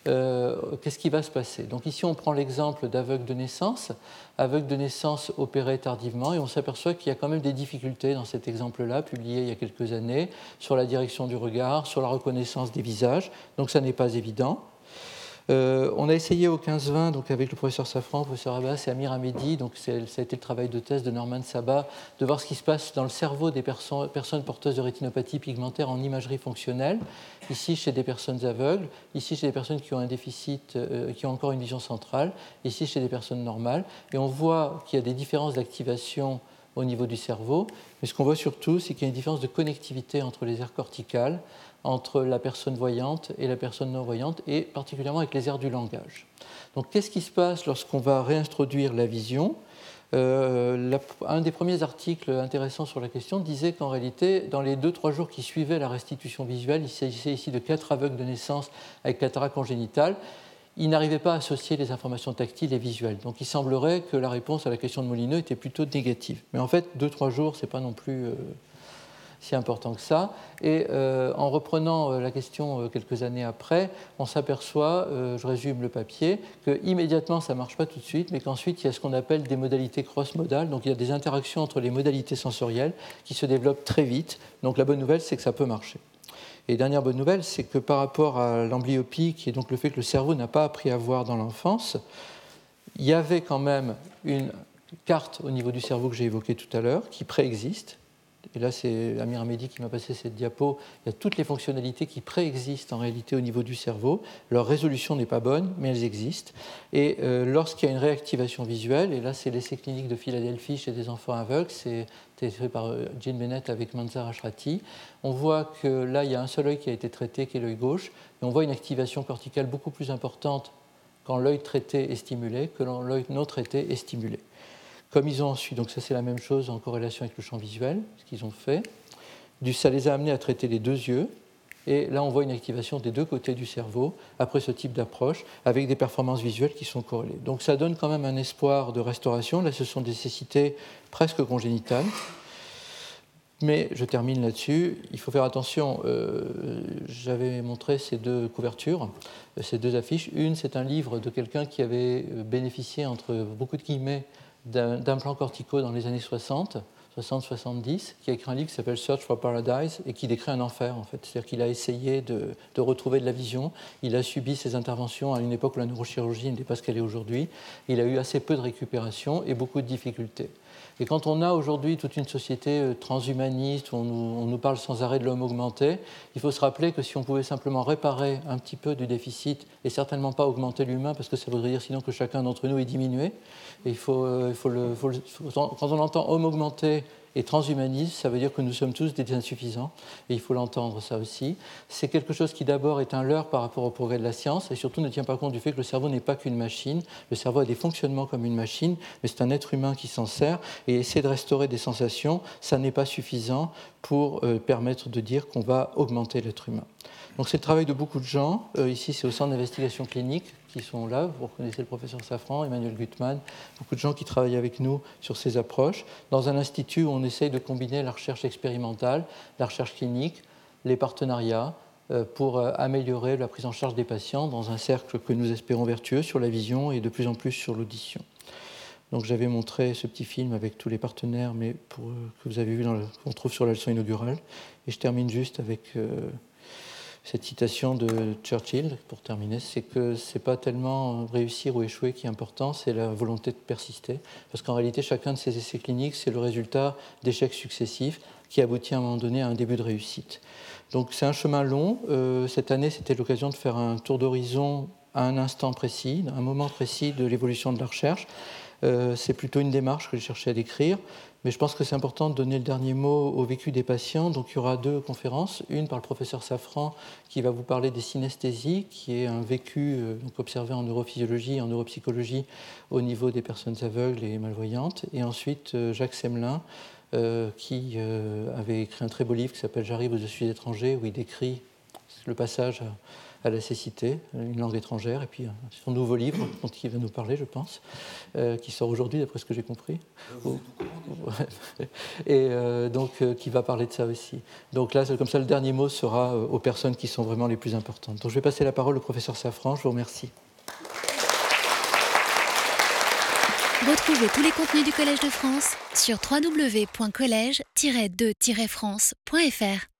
euh, qu'est-ce qui va se passer? Donc ici, on prend l'exemple d'aveugle de naissance, aveugle de naissance opéré tardivement, et on s'aperçoit qu'il y a quand même des difficultés dans cet exemple-là, publié il y a quelques années, sur la direction du regard, sur la reconnaissance des visages, donc ça n'est pas évident. Euh, on a essayé au 15-20, donc avec le professeur Safran, le professeur Abbas et Amir Hamedi, donc ça a été le travail de thèse de Norman Sabat, de voir ce qui se passe dans le cerveau des personnes porteuses de rétinopathie pigmentaire en imagerie fonctionnelle, ici chez des personnes aveugles, ici chez des personnes qui ont un déficit, euh, qui ont encore une vision centrale, ici chez des personnes normales, et on voit qu'il y a des différences d'activation au niveau du cerveau, mais ce qu'on voit surtout, c'est qu'il y a une différence de connectivité entre les aires corticales, entre la personne voyante et la personne non voyante, et particulièrement avec les aires du langage. Donc qu'est-ce qui se passe lorsqu'on va réintroduire la vision? Euh, un des premiers articles intéressants sur la question disait qu'en réalité, dans les 2-3 jours qui suivaient la restitution visuelle, il s'agissait ici de 4 aveugles de naissance avec cataracte congénitale, ils n'arrivaient pas à associer les informations tactiles et visuelles. Donc il semblerait que la réponse à la question de Molineux était plutôt négative. Mais en fait, 2-3 jours, ce n'est pas non plus... Euh, si important que ça. Et euh, en reprenant euh, la question euh, quelques années après, on s'aperçoit, je résume le papier, que immédiatement ça ne marche pas tout de suite, mais qu'ensuite il y a ce qu'on appelle des modalités cross-modales. Donc il y a des interactions entre les modalités sensorielles qui se développent très vite. Donc la bonne nouvelle, c'est que ça peut marcher. Et dernière bonne nouvelle, c'est que par rapport à l'amblyopie, qui est donc le fait que le cerveau n'a pas appris à voir dans l'enfance, il y avait quand même une carte au niveau du cerveau que j'ai évoquée tout à l'heure, qui préexiste, et là c'est Amir Hamedi qui m'a passé cette diapo, il y a toutes les fonctionnalités qui préexistent en réalité au niveau du cerveau. Leur résolution n'est pas bonne, mais elles existent. Et euh, lorsqu'il y a une réactivation visuelle, et là c'est l'essai clinique de Philadelphie chez des enfants aveugles, c'est fait par euh, Jean Bennett avec Manzar Ashrati, on voit que là il y a un seul œil qui a été traité, qui est l'œil gauche, et on voit une activation corticale beaucoup plus importante quand l'œil traité est stimulé que quand l'œil non traité est stimulé. Comme ils ont ensuite, donc ça c'est la même chose en corrélation avec le champ visuel, ce qu'ils ont fait, ça les a amenés à traiter les deux yeux, et là on voit une activation des deux côtés du cerveau après ce type d'approche, avec des performances visuelles qui sont corrélées. Donc ça donne quand même un espoir de restauration. Là ce sont des cécités presque congénitales. Mais je termine là-dessus. Il faut faire attention. Euh, j'avais montré ces deux couvertures, ces deux affiches. Une, c'est un livre de quelqu'un qui avait bénéficié, entre beaucoup de guillemets, d'implants corticaux dans les années 60, 60-70, qui a écrit un livre qui s'appelle Search for Paradise et qui décrit un enfer en fait. C'est-à-dire qu'il a essayé de, de, retrouver de la vision, il a subi ses interventions à une époque où la neurochirurgie n'était pas ce qu'elle est aujourd'hui, il a eu assez peu de récupération et beaucoup de difficultés. Et quand on a aujourd'hui toute une société euh, transhumaniste où on nous, parle sans arrêt de l'homme augmenté, il faut se rappeler que si on pouvait simplement réparer un petit peu du déficit et certainement pas augmenter l'humain, parce que ça voudrait dire sinon que chacun d'entre nous est diminué, et il faut, euh, il faut, le, quand on entend homme augmenté et transhumanisme, ça veut dire que nous sommes tous des insuffisants, et il faut l'entendre ça aussi. C'est quelque chose qui d'abord est un leurre par rapport au progrès de la science, et surtout ne tient pas compte du fait que le cerveau n'est pas qu'une machine. Le cerveau a des fonctionnements comme une machine, mais c'est un être humain qui s'en sert, et essayer de restaurer des sensations, ça n'est pas suffisant pour euh, permettre de dire qu'on va augmenter l'être humain. Donc c'est le travail de beaucoup de gens. Euh, ici, c'est au centre d'investigation clinique qui sont là. Vous reconnaissez le professeur Safran, Emmanuel Gutmann, beaucoup de gens qui travaillent avec nous sur ces approches. Dans un institut où on essaye de combiner la recherche expérimentale, la recherche clinique, les partenariats euh, pour améliorer la prise en charge des patients dans un cercle que nous espérons vertueux sur la vision et de plus en plus sur l'audition. Donc j'avais montré ce petit film avec tous les partenaires, mais pour, que vous avez vu, qu'on trouve sur la leçon inaugurale. Et je termine juste avec cette citation de Churchill, pour terminer, c'est que ce n'est pas tellement réussir ou échouer qui est important, c'est la volonté de persister. Parce qu'en réalité, chacun de ces essais cliniques, c'est le résultat d'échecs successifs qui aboutit à un moment donné à un début de réussite. Donc c'est un chemin long. Euh, cette année, c'était l'occasion de faire un tour d'horizon à un instant précis, à un moment précis de l'évolution de la recherche. Euh, c'est plutôt une démarche que j'ai cherché à décrire. Mais je pense que c'est important de donner le dernier mot au vécu des patients. Donc il y aura deux conférences, une par le professeur Safran qui va vous parler des synesthésies, qui est un vécu euh, observé en neurophysiologie et en neuropsychologie au niveau des personnes aveugles et malvoyantes. Et ensuite euh, Jacques Semelin qui avait écrit un très beau livre qui s'appelle J'arrive, je suis étranger, où il décrit le passage à la cécité, une langue étrangère, et puis son nouveau livre dont il va nous parler, je pense, euh, qui sort aujourd'hui, d'après ce que j'ai compris. et euh, donc, euh, qui va parler de ça aussi. Donc là, comme ça, le dernier mot sera aux personnes qui sont vraiment les plus importantes. Donc je vais passer la parole au professeur Safran. Je vous remercie. Retrouvez tous les contenus du Collège de France sur www.colège-2-france.fr.